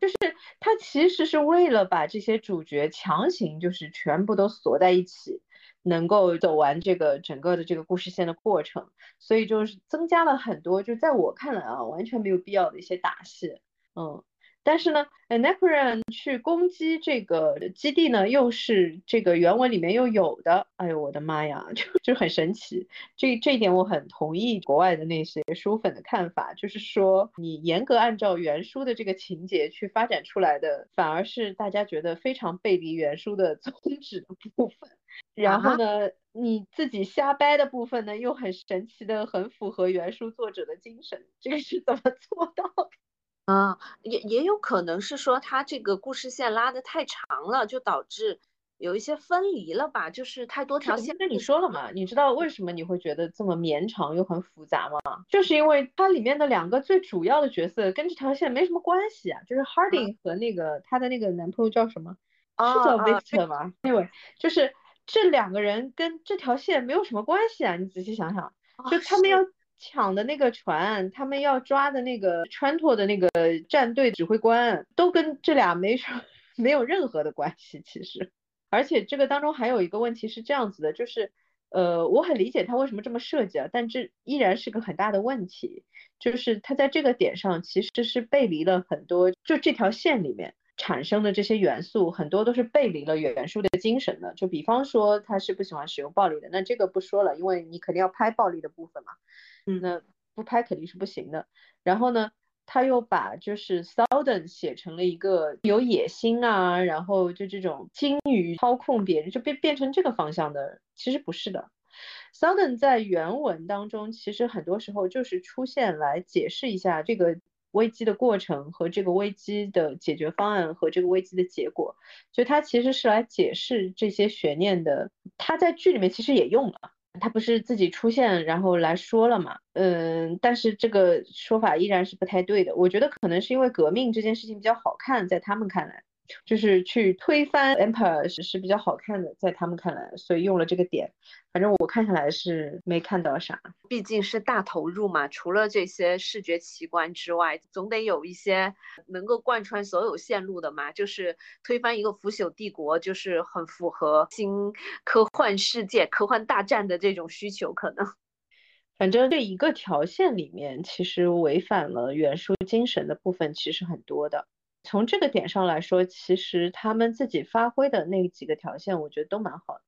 就是他其实是为了把这些主角强行就是全部都锁在一起。能够走完这个整个的这个故事线的过程，所以就是增加了很多，就在我看来啊，完全没有必要的一些打戏，嗯。但是呢 a n a p r a n 去攻击这个基地呢，又是这个原文里面又有的。哎呦，我的妈呀，就就很神奇。这这一点我很同意国外的那些书粉的看法，就是说你严格按照原书的这个情节去发展出来的，反而是大家觉得非常背离原书的 宗旨的部分。然后呢，你自己瞎掰的部分呢，又很神奇的很符合原书作者的精神。这个是怎么做到的？啊，也也有可能是说他这个故事线拉的太长了，就导致有一些分离了吧？就是太多条线。跟你说了嘛，你知道为什么你会觉得这么绵长又很复杂吗？就是因为它里面的两个最主要的角色跟这条线没什么关系啊，就是 Harding 和那个他的那个男朋友叫什么？是叫 Victor 吗？？Anyway，就是这两个人跟这条线没有什么关系啊，你仔细想想，就他们要。抢的那个船，他们要抓的那个穿透的那个战队指挥官，都跟这俩没什 没有任何的关系。其实，而且这个当中还有一个问题是这样子的，就是，呃，我很理解他为什么这么设计啊，但这依然是个很大的问题，就是他在这个点上其实是背离了很多，就这条线里面。产生的这些元素很多都是背离了原书的精神的，就比方说他是不喜欢使用暴力的，那这个不说了，因为你肯定要拍暴力的部分嘛，嗯，那不拍肯定是不行的。然后呢，他又把就是 Southern 写成了一个有野心啊，然后就这种精于操控别人，就变变成这个方向的，其实不是的。Southern 在原文当中其实很多时候就是出现来解释一下这个。危机的过程和这个危机的解决方案和这个危机的结果，就他其实是来解释这些悬念的。他在剧里面其实也用了，他不是自己出现然后来说了嘛？嗯，但是这个说法依然是不太对的。我觉得可能是因为革命这件事情比较好看，在他们看来。就是去推翻 Empire 是是比较好看的，在他们看来，所以用了这个点。反正我看下来是没看到啥，毕竟是大投入嘛。除了这些视觉奇观之外，总得有一些能够贯穿所有线路的嘛。就是推翻一个腐朽帝国，就是很符合新科幻世界、科幻大战的这种需求。可能，反正这一个条线里面，其实违反了原书精神的部分其实很多的。从这个点上来说，其实他们自己发挥的那几个条线，我觉得都蛮好的。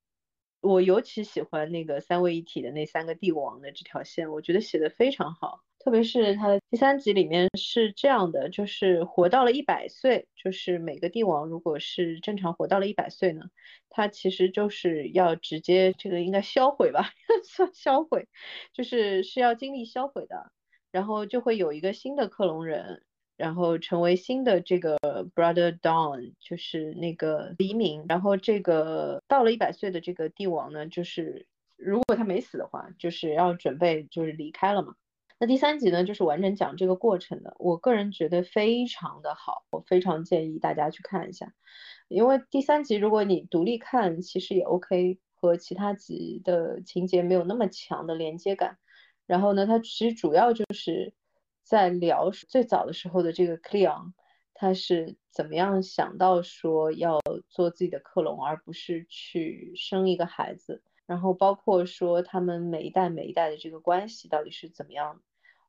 我尤其喜欢那个三位一体的那三个帝王的这条线，我觉得写的非常好。特别是他的第三集里面是这样的，就是活到了一百岁，就是每个帝王如果是正常活到了一百岁呢，他其实就是要直接这个应该销毁吧，算销毁，就是是要经历销毁的，然后就会有一个新的克隆人。然后成为新的这个 Brother Dawn，就是那个黎明。然后这个到了一百岁的这个帝王呢，就是如果他没死的话，就是要准备就是离开了嘛。那第三集呢，就是完整讲这个过程的。我个人觉得非常的好，我非常建议大家去看一下。因为第三集如果你独立看，其实也 OK，和其他集的情节没有那么强的连接感。然后呢，它其实主要就是。在聊最早的时候的这个 Cleon，他是怎么样想到说要做自己的克隆，而不是去生一个孩子？然后包括说他们每一代每一代的这个关系到底是怎么样？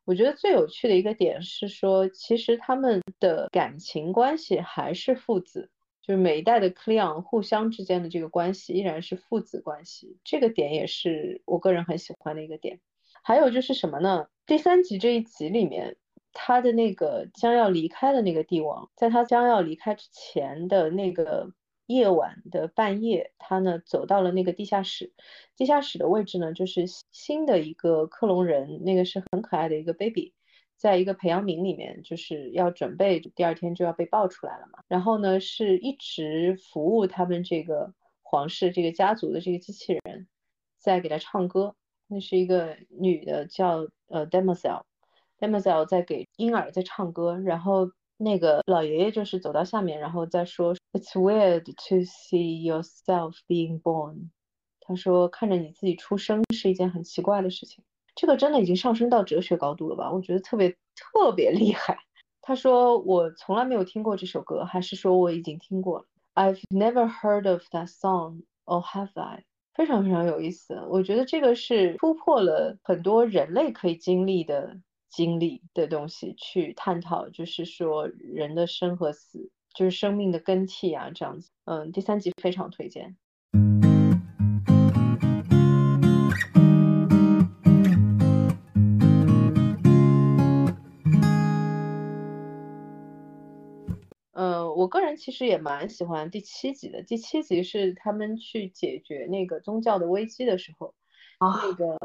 我觉得最有趣的一个点是说，其实他们的感情关系还是父子，就是每一代的 Cleon 互相之间的这个关系依然是父子关系，这个点也是我个人很喜欢的一个点。还有就是什么呢？第三集这一集里面，他的那个将要离开的那个帝王，在他将要离开之前的那个夜晚的半夜，他呢走到了那个地下室。地下室的位置呢，就是新的一个克隆人，那个是很可爱的一个 baby，在一个培养皿里面，就是要准备第二天就要被抱出来了嘛。然后呢，是一直服务他们这个皇室这个家族的这个机器人，在给他唱歌。那是一个女的，叫呃 d e m o s e l d e m o s e l 在给婴儿在唱歌，然后那个老爷爷就是走到下面，然后再说，It's weird to see yourself being born。他说看着你自己出生是一件很奇怪的事情，这个真的已经上升到哲学高度了吧？我觉得特别特别厉害。他说我从来没有听过这首歌，还是说我已经听过了？I've never heard of that song, or have I？非常非常有意思。我觉得这个是突破了很多人类可以经历的经历的东西，去探讨，就是说人的生和死，就是生命的更替啊，这样子。嗯，第三集非常推荐。我个人其实也蛮喜欢第七集的。第七集是他们去解决那个宗教的危机的时候，那个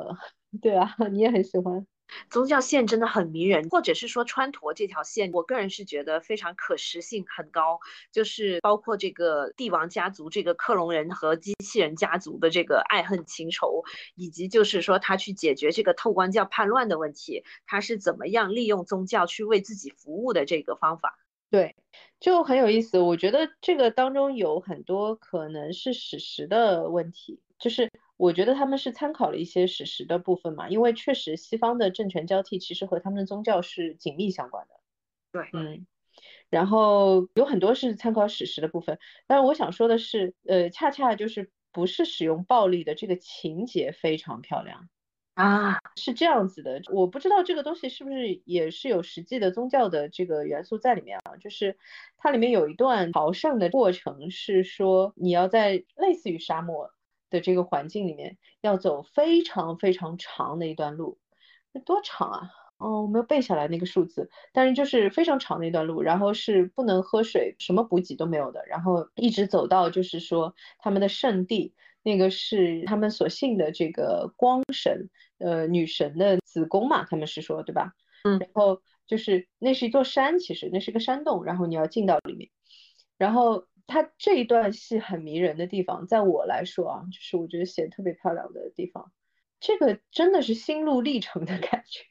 对啊，你也很喜欢。宗教线真的很迷人，或者是说川陀这条线，我个人是觉得非常可实性很高。就是包括这个帝王家族、这个克隆人和机器人家族的这个爱恨情仇，以及就是说他去解决这个透光教叛乱的问题，他是怎么样利用宗教去为自己服务的这个方法。对，就很有意思。我觉得这个当中有很多可能是史实的问题，就是我觉得他们是参考了一些史实的部分嘛，因为确实西方的政权交替其实和他们的宗教是紧密相关的。对，嗯，然后有很多是参考史实的部分，但是我想说的是，呃，恰恰就是不是使用暴力的这个情节非常漂亮。啊，是这样子的，我不知道这个东西是不是也是有实际的宗教的这个元素在里面啊？就是它里面有一段朝圣的过程，是说你要在类似于沙漠的这个环境里面，要走非常非常长的一段路，那多长啊？哦，我没有背下来那个数字，但是就是非常长的一段路，然后是不能喝水，什么补给都没有的，然后一直走到就是说他们的圣地。那个是他们所信的这个光神，呃，女神的子宫嘛，他们是说，对吧？嗯，然后就是那是一座山，其实那是个山洞，然后你要进到里面。然后他这一段戏很迷人的地方，在我来说啊，就是我觉得写的特别漂亮的地方。这个真的是心路历程的感觉。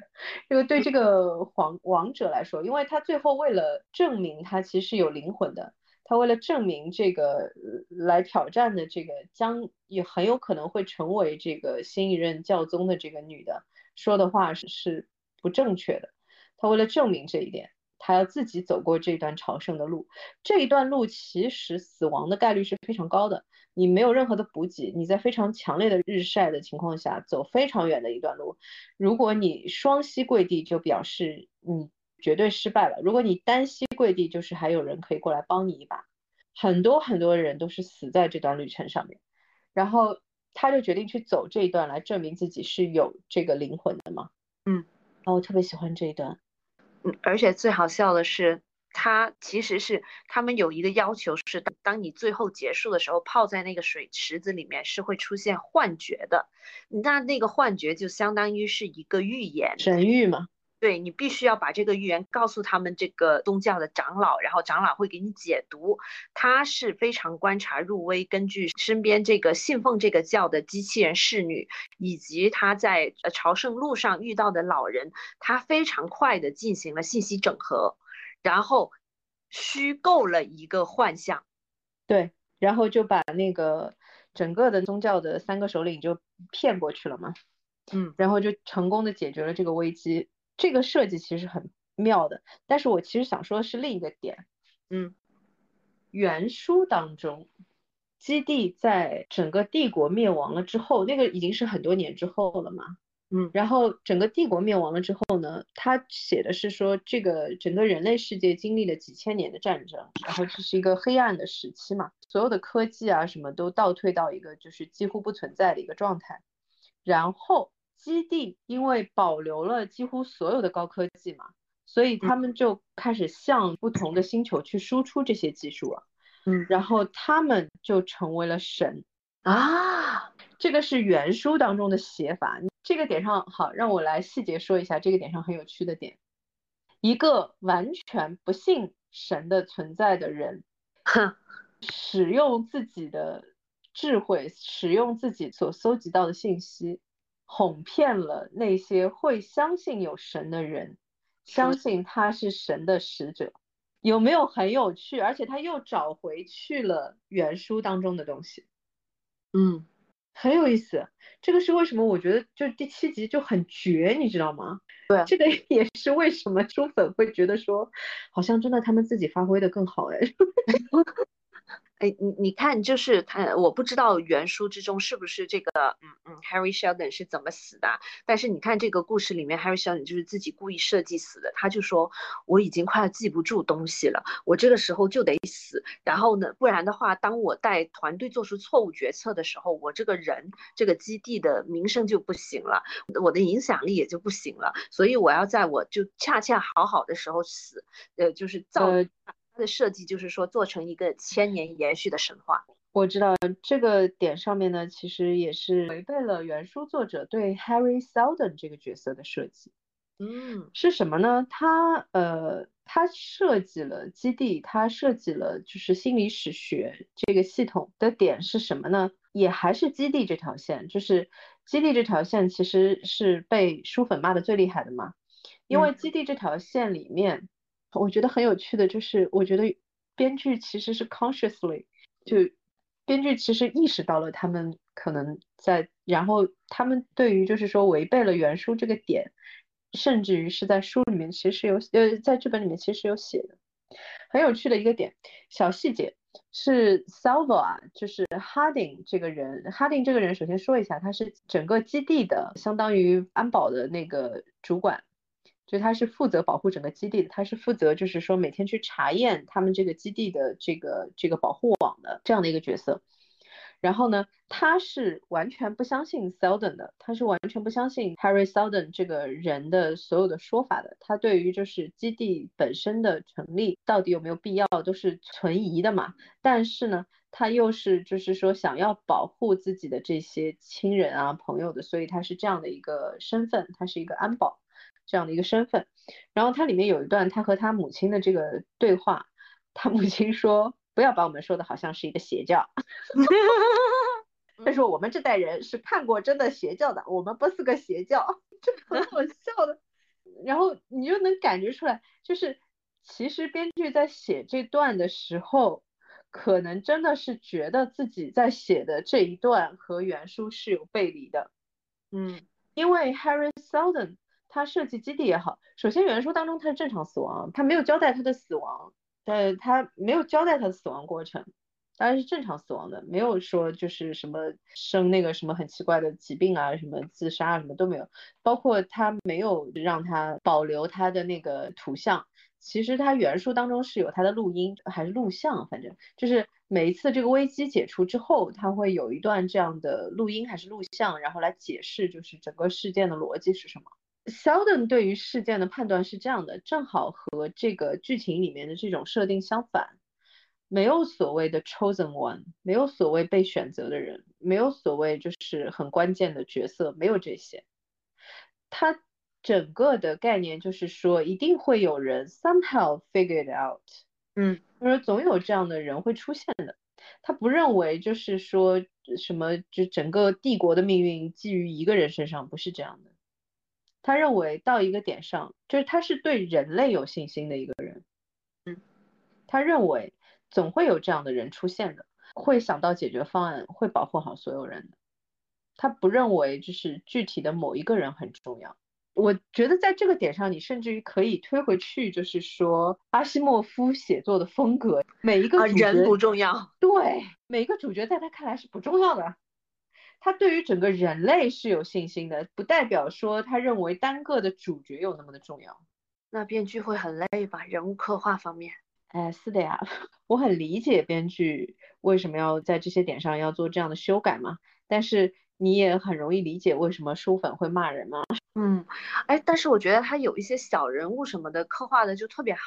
因为对这个皇王者来说，因为他最后为了证明他其实有灵魂的。他为了证明这个来挑战的这个将也很有可能会成为这个新一任教宗的这个女的说的话是是不正确的。他为了证明这一点，他要自己走过这段朝圣的路。这一段路其实死亡的概率是非常高的。你没有任何的补给，你在非常强烈的日晒的情况下走非常远的一段路。如果你双膝跪地，就表示你。绝对失败了。如果你单膝跪地，就是还有人可以过来帮你一把。很多很多人都是死在这段旅程上面，然后他就决定去走这一段来证明自己是有这个灵魂的嘛。嗯，哦我特别喜欢这一段。嗯，而且最好笑的是，他其实是他们有一个要求是，当当你最后结束的时候，泡在那个水池子里面是会出现幻觉的。那那个幻觉就相当于是一个预言，神谕嘛。对你必须要把这个预言告诉他们这个宗教的长老，然后长老会给你解读。他是非常观察入微，根据身边这个信奉这个教的机器人侍女，以及他在呃朝圣路上遇到的老人，他非常快的进行了信息整合，然后虚构了一个幻象。对，然后就把那个整个的宗教的三个首领就骗过去了嘛。嗯，然后就成功的解决了这个危机。这个设计其实很妙的，但是我其实想说的是另一个点，嗯，原书当中，基地在整个帝国灭亡了之后，那个已经是很多年之后了嘛，嗯，然后整个帝国灭亡了之后呢，他写的是说这个整个人类世界经历了几千年的战争，然后这是一个黑暗的时期嘛，所有的科技啊什么都倒退到一个就是几乎不存在的一个状态，然后。基地因为保留了几乎所有的高科技嘛，所以他们就开始向不同的星球去输出这些技术了。嗯，然后他们就成为了神啊，这个是原书当中的写法。这个点上好，让我来细节说一下这个点上很有趣的点。一个完全不信神的存在的人，哼，使用自己的智慧，使用自己所搜集到的信息。哄骗了那些会相信有神的人，相信他是神的使者，有没有很有趣？而且他又找回去了原书当中的东西，嗯，很有意思。这个是为什么？我觉得就第七集就很绝，你知道吗？对，这个也是为什么书粉会觉得说，好像真的他们自己发挥的更好哎。哎，你你看，就是他，我不知道原书之中是不是这个，嗯嗯，Harry Sheldon 是怎么死的？但是你看这个故事里面，Harry Sheldon 就是自己故意设计死的。他就说，我已经快要记不住东西了，我这个时候就得死。然后呢，不然的话，当我带团队做出错误决策的时候，我这个人这个基地的名声就不行了，我的影响力也就不行了。所以我要在我就恰恰好好的时候死，呃，就是造。它的设计就是说做成一个千年延续的神话。我知道这个点上面呢，其实也是违背了原书作者对 Harry Seldon 这个角色的设计。嗯，是什么呢？他呃，他设计了基地，他设计了就是心理史学这个系统的点是什么呢？也还是基地这条线，就是基地这条线其实是被书粉骂的最厉害的嘛，因为基地这条线里面。我觉得很有趣的就是，我觉得编剧其实是 consciously 就编剧其实意识到了他们可能在，然后他们对于就是说违背了原书这个点，甚至于是在书里面其实有呃在剧本里面其实有写的，很有趣的一个点小细节是 Salvo 啊，就是 Harding 这个人，Harding 这个人首先说一下，他是整个基地的相当于安保的那个主管。就他是负责保护整个基地的，他是负责就是说每天去查验他们这个基地的这个这个保护网的这样的一个角色。然后呢，他是完全不相信 Seldon 的，他是完全不相信 Harry Seldon 这个人的所有的说法的。他对于就是基地本身的成立到底有没有必要都是存疑的嘛。但是呢，他又是就是说想要保护自己的这些亲人啊朋友的，所以他是这样的一个身份，他是一个安保。这样的一个身份，然后它里面有一段他和他母亲的这个对话，他母亲说：“不要把我们说的好像是一个邪教。”他说：“我们这代人是看过真的邪教的，我们不是个邪教。”这很好笑的。然后你就能感觉出来，就是其实编剧在写这段的时候，可能真的是觉得自己在写的这一段和原书是有背离的。嗯，因为 Harry Seldon。他设计基地也好，首先原书当中他是正常死亡，他没有交代他的死亡，呃，他没有交代他的死亡过程，当然是正常死亡的，没有说就是什么生那个什么很奇怪的疾病啊，什么自杀啊，什么都没有，包括他没有让他保留他的那个图像，其实他原书当中是有他的录音还是录像，反正就是每一次这个危机解除之后，他会有一段这样的录音还是录像，然后来解释就是整个事件的逻辑是什么。Seldon 对于事件的判断是这样的，正好和这个剧情里面的这种设定相反，没有所谓的 chosen one，没有所谓被选择的人，没有所谓就是很关键的角色，没有这些。他整个的概念就是说，一定会有人 somehow figure it out，嗯，他说总有这样的人会出现的。他不认为就是说什么就整个帝国的命运基于一个人身上，不是这样的。他认为到一个点上，就是他是对人类有信心的一个人，嗯，他认为总会有这样的人出现的，会想到解决方案，会保护好所有人的。他不认为就是具体的某一个人很重要。我觉得在这个点上，你甚至于可以推回去，就是说阿西莫夫写作的风格，每一个人不重要，对，每一个主角在他看来是不重要的。他对于整个人类是有信心的，不代表说他认为单个的主角有那么的重要。那编剧会很累吧？人物刻画方面？哎，是的呀，我很理解编剧为什么要在这些点上要做这样的修改嘛。但是。你也很容易理解为什么书粉会骂人吗？嗯，哎，但是我觉得他有一些小人物什么的刻画的就特别好，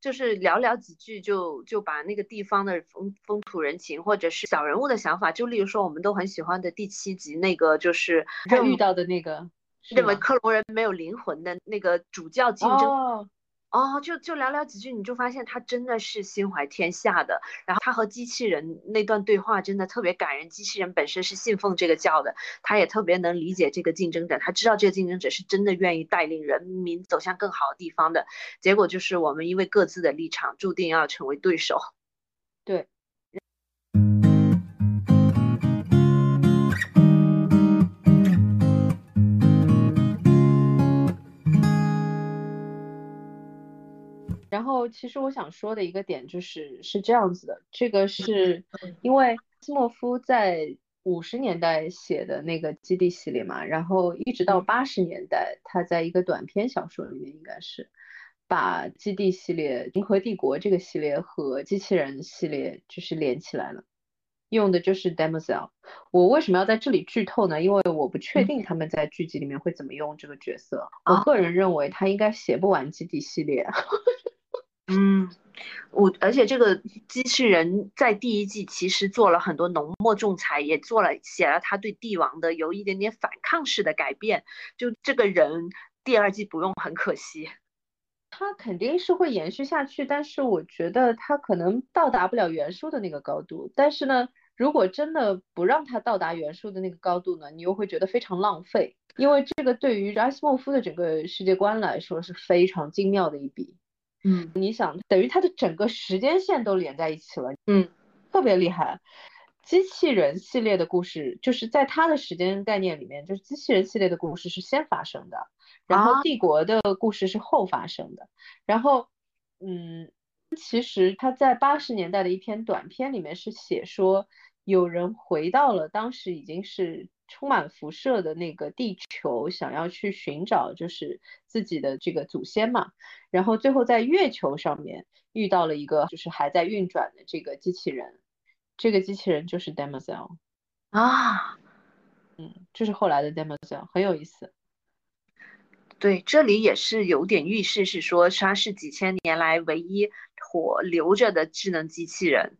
就是寥寥几句就就把那个地方的风风土人情或者是小人物的想法，就例如说我们都很喜欢的第七集那个就是他遇到的那个认为克隆人没有灵魂的那个主教竞争。哦，哦就就聊聊几句，你就发现他真的是心怀天下的。然后他和机器人那段对话真的特别感人。机器人本身是信奉这个教的，他也特别能理解这个竞争者，他知道这个竞争者是真的愿意带领人民走向更好的地方的。结果就是我们因为各自的立场，注定要成为对手。对。然然后其实我想说的一个点就是是这样子的，这个是因为斯莫夫在五十年代写的那个基地系列嘛，然后一直到八十年代，他在一个短篇小说里面应该是把基地系列、银河帝国这个系列和机器人系列就是连起来了。用的就是 d e m o s e l 我为什么要在这里剧透呢？因为我不确定他们在剧集里面会怎么用这个角色。我个人认为他应该写不完基地系列。嗯，我而且这个机器人在第一季其实做了很多浓墨重彩，也做了写了他对帝王的有一点点反抗式的改变。就这个人第二季不用很可惜。他肯定是会延续下去，但是我觉得他可能到达不了原书的那个高度。但是呢。如果真的不让他到达原书的那个高度呢，你又会觉得非常浪费，因为这个对于阿西莫夫的整个世界观来说是非常精妙的一笔。嗯，你想，等于他的整个时间线都连在一起了。嗯，特别厉害。机器人系列的故事就是在他的时间概念里面，就是机器人系列的故事是先发生的，然后帝国的故事是后发生的。然后，嗯。其实他在八十年代的一篇短篇里面是写说，有人回到了当时已经是充满辐射的那个地球，想要去寻找就是自己的这个祖先嘛。然后最后在月球上面遇到了一个就是还在运转的这个机器人，这个机器人就是 d e m o s e l 啊，嗯，这是后来的 d e m o s e l 很有意思。对，这里也是有点预示，是说它是几千年来唯一。活留着的智能机器人，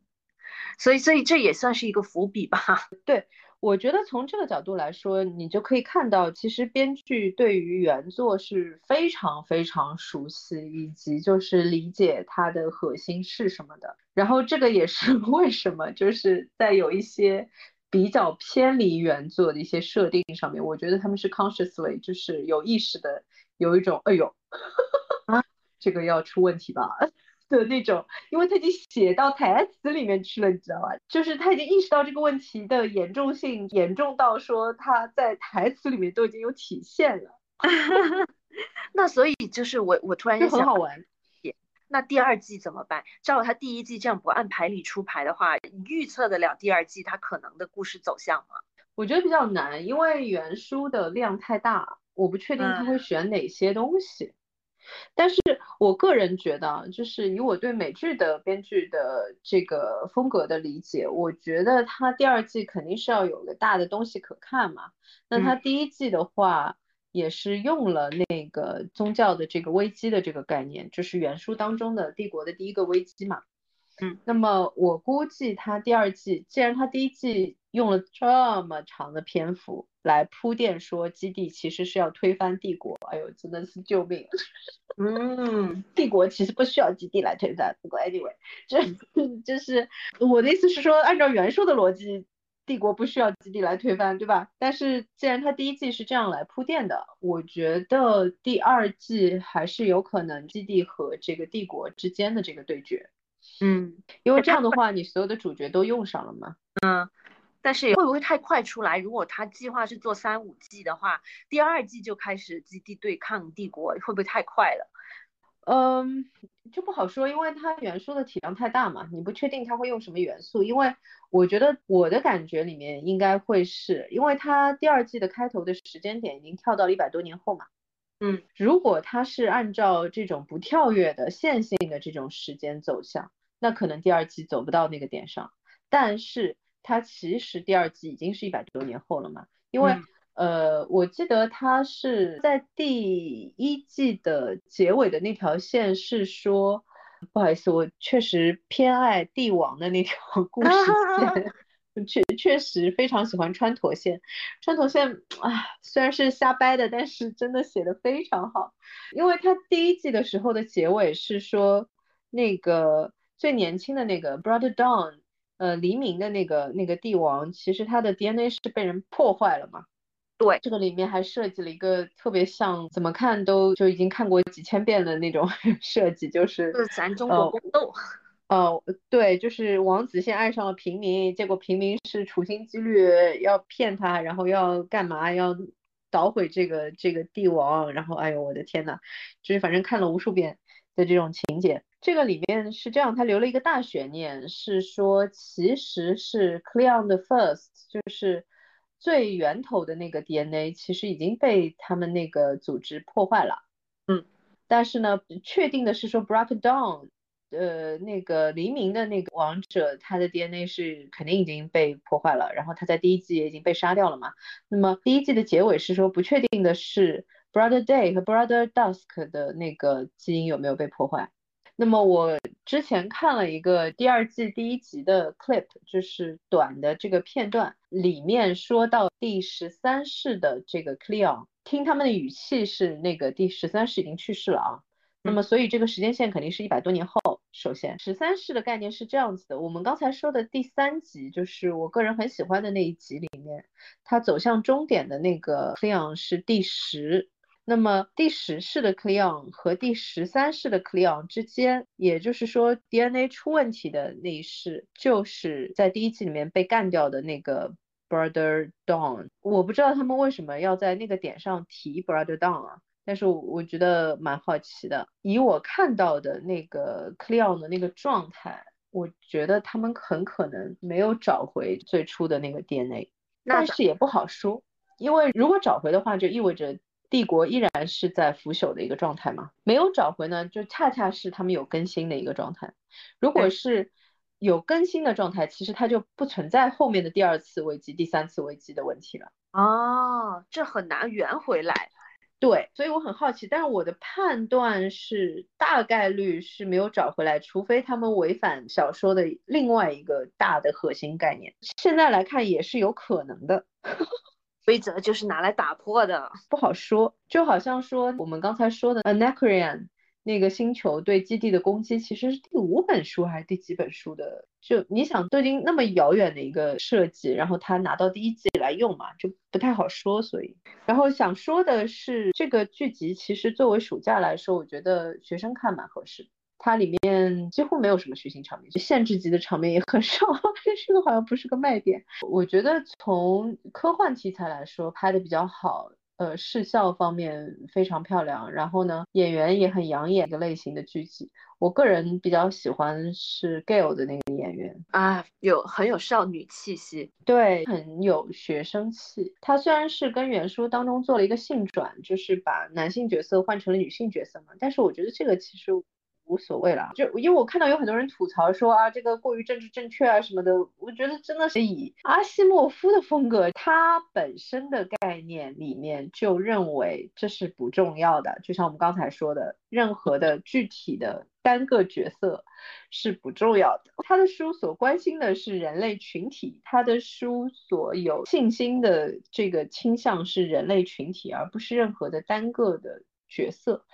所以所以这也算是一个伏笔吧。对我觉得从这个角度来说，你就可以看到，其实编剧对于原作是非常非常熟悉，以及就是理解它的核心是什么的。然后这个也是 为什么就是在有一些比较偏离原作的一些设定上面，我觉得他们是 consciously 就是有意识的有一种哎呦啊 这个要出问题吧。的那种，因为他已经写到台词里面去了，你知道吧？就是他已经意识到这个问题的严重性，严重到说他在台词里面都已经有体现了。那所以就是我，我突然就很好玩。那第二季怎么办？照他第一季这样不按牌理出牌的话，你预测得了第二季他可能的故事走向吗？我觉得比较难，因为原书的量太大，我不确定他会选哪些东西。但是我个人觉得，就是以我对美剧的编剧的这个风格的理解，我觉得他第二季肯定是要有个大的东西可看嘛。那他第一季的话，也是用了那个宗教的这个危机的这个概念，就是原书当中的帝国的第一个危机嘛。嗯，那么我估计他第二季，既然他第一季用了这么长的篇幅来铺垫说基地其实是要推翻帝国，哎呦，真的是救命！嗯，帝国其实不需要基地来推翻，不过 anyway，这就是我的意思是说，按照原书的逻辑，帝国不需要基地来推翻，对吧？但是既然他第一季是这样来铺垫的，我觉得第二季还是有可能基地和这个帝国之间的这个对决。嗯，因为这样的话，你所有的主角都用上了嘛。嗯，但是会不会太快出来？如果他计划是做三五季的话，第二季就开始基地对抗帝国，会不会太快了？嗯，就不好说，因为它元素的体量太大嘛，你不确定它会用什么元素。因为我觉得我的感觉里面应该会是，因为它第二季的开头的时间点已经跳到了一百多年后嘛。嗯，如果它是按照这种不跳跃的线性的这种时间走向，那可能第二季走不到那个点上。但是它其实第二季已经是一百多年后了嘛，因为呃，我记得它是在第一季的结尾的那条线是说，不好意思，我确实偏爱帝王的那条故事 线。确确实非常喜欢川陀线，川陀线啊，虽然是瞎掰的，但是真的写的非常好。因为他第一季的时候的结尾是说，那个最年轻的那个 Brother Dawn，呃，黎明的那个那个帝王，其实他的 DNA 是被人破坏了嘛？对，这个里面还设计了一个特别像，怎么看都就已经看过几千遍的那种 设计，就是就是咱中国宫斗。哦，对，就是王子先爱上了平民，结果平民是处心积虑要骗他，然后要干嘛？要捣毁这个这个帝王，然后哎呦我的天呐，就是反正看了无数遍的这种情节，这个里面是这样，他留了一个大悬念，是说其实是 Cleon the First，就是最源头的那个 DNA，其实已经被他们那个组织破坏了。嗯，但是呢，确定的是说 Black Dawn。呃，那个黎明的那个王者，他的 DNA 是肯定已经被破坏了，然后他在第一季也已经被杀掉了嘛。那么第一季的结尾是说不确定的是 Brother Day 和 Brother Dusk 的那个基因有没有被破坏。那么我之前看了一个第二季第一集的 clip，就是短的这个片段，里面说到第十三世的这个 Cleon，听他们的语气是那个第十三世已经去世了啊。那么，所以这个时间线肯定是一百多年后。首先，十三世的概念是这样子的：我们刚才说的第三集，就是我个人很喜欢的那一集里面，它走向终点的那个 Cleon 是第十。那么第十世的 Cleon 和第十三世的 Cleon 之间，也就是说 DNA 出问题的那一世，就是在第一季里面被干掉的那个 Brother Dawn。我不知道他们为什么要在那个点上提 Brother Dawn 啊？但是我觉得蛮好奇的，以我看到的那个 Cleon 的那个状态，我觉得他们很可能没有找回最初的那个 DNA，但是也不好说，因为如果找回的话，就意味着帝国依然是在腐朽的一个状态嘛。没有找回呢，就恰恰是他们有更新的一个状态。如果是有更新的状态，其实它就不存在后面的第二次危机、第三次危机的问题了。哦，这很难圆回来。对，所以我很好奇，但是我的判断是大概率是没有找回来，除非他们违反小说的另外一个大的核心概念。现在来看也是有可能的，规则就是拿来打破的，不好说。就好像说我们刚才说的 Anacreon。那个星球对基地的攻击其实是第五本书还是第几本书的？就你想，都已经那么遥远的一个设计，然后他拿到第一季来用嘛，就不太好说。所以，然后想说的是，这个剧集其实作为暑假来说，我觉得学生看蛮合适。它里面几乎没有什么血腥场面，限制级的场面也很少，这个好像不是个卖点。我觉得从科幻题材来说，拍的比较好。呃，视效方面非常漂亮，然后呢，演员也很养眼的类型的剧集。我个人比较喜欢是 Gail 的那个演员啊，有很有少女气息，对，很有学生气。他虽然是跟原书当中做了一个性转，就是把男性角色换成了女性角色嘛，但是我觉得这个其实。无所谓了，就因为我看到有很多人吐槽说啊，这个过于政治正确啊什么的，我觉得真的是以阿西莫夫的风格，他本身的概念里面就认为这是不重要的，就像我们刚才说的，任何的具体的单个角色是不重要的。他的书所关心的是人类群体，他的书所有信心的这个倾向是人类群体，而不是任何的单个的角色。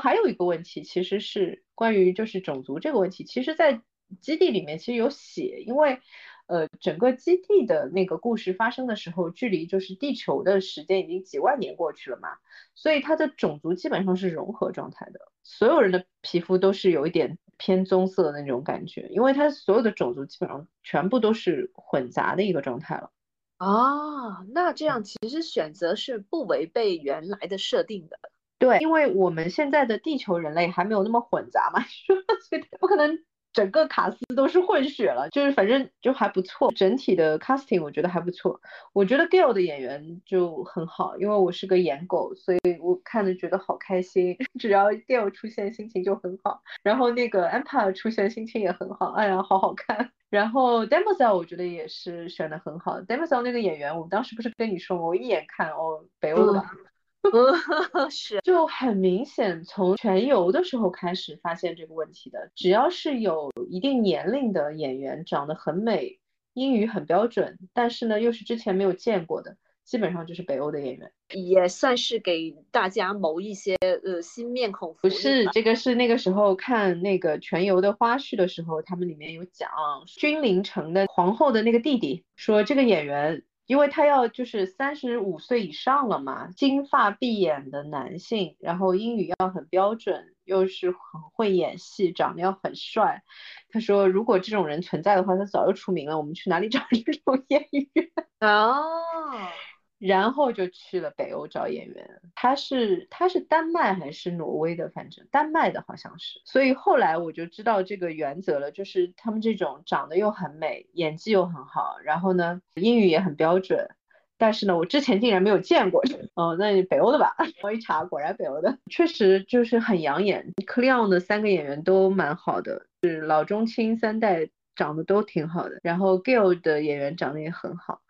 还有一个问题，其实是关于就是种族这个问题。其实，在基地里面其实有写，因为呃整个基地的那个故事发生的时候，距离就是地球的时间已经几万年过去了嘛，所以它的种族基本上是融合状态的，所有人的皮肤都是有一点偏棕色的那种感觉，因为它所有的种族基本上全部都是混杂的一个状态了。哦，那这样其实选择是不违背原来的设定的。对，因为我们现在的地球人类还没有那么混杂嘛，所以不可能整个卡斯都是混血了，就是反正就还不错，整体的 casting 我觉得还不错。我觉得 Gail 的演员就很好，因为我是个颜狗，所以我看着觉得好开心，只要 Gail 出现，心情就很好。然后那个 Empire 出现，心情也很好，哎呀，好好看。然后 d e m o s e l 我觉得也是选的很好 d e m o s e l 那个演员，我当时不是跟你说？我一眼看哦，北欧的。是，就很明显，从全游的时候开始发现这个问题的。只要是有一定年龄的演员，长得很美，英语很标准，但是呢又是之前没有见过的，基本上就是北欧的演员，也算是给大家谋一些呃新面孔。不是，这个是那个时候看那个全游的花絮的时候，他们里面有讲君临城的皇后的那个弟弟，说这个演员。因为他要就是三十五岁以上了嘛，金发碧眼的男性，然后英语要很标准，又是很会演戏，长得要很帅。他说如果这种人存在的话，他早就出名了。我们去哪里找 这种演员？哦。然后就去了北欧找演员，他是他是丹麦还是挪威的？反正丹麦的好像是。所以后来我就知道这个原则了，就是他们这种长得又很美，演技又很好，然后呢英语也很标准，但是呢我之前竟然没有见过。哦，那你北欧的吧？我一查，果然北欧的，确实就是很养眼。Clion 的三个演员都蛮好的，是老中青三代长得都挺好的，然后 Gil 的演员长得也很好。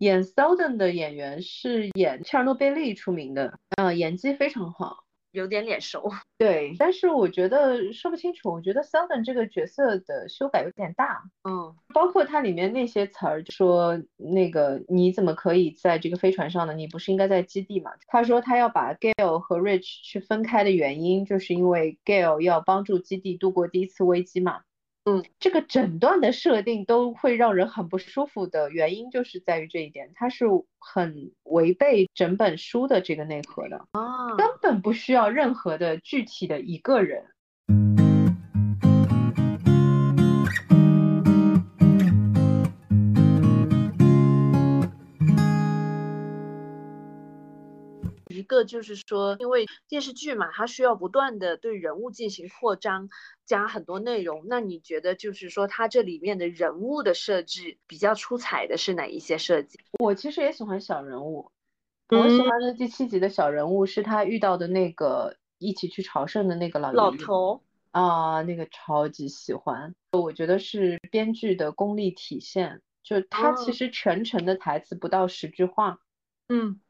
演 Seldon 的演员是演切尔诺贝利出名的，嗯，演技非常好，有点脸熟。对，但是我觉得说不清楚，我觉得 Seldon 这个角色的修改有点大，嗯，包括它里面那些词儿，说那个你怎么可以在这个飞船上呢？你不是应该在基地嘛？他说他要把 Gale 和 Rich 去分开的原因，就是因为 Gale 要帮助基地度过第一次危机嘛。嗯，这个整段的设定都会让人很不舒服的原因，就是在于这一点，它是很违背整本书的这个内核的啊，根本不需要任何的具体的一个人。个就是说，因为电视剧嘛，它需要不断的对人物进行扩张，加很多内容。那你觉得，就是说它这里面的人物的设置比较出彩的是哪一些设计？我其实也喜欢小人物，我喜欢的第七集的小人物是他遇到的那个一起去朝圣的那个老老头啊，那个超级喜欢。我觉得是编剧的功力体现，就他其实全程的台词不到十句话，嗯。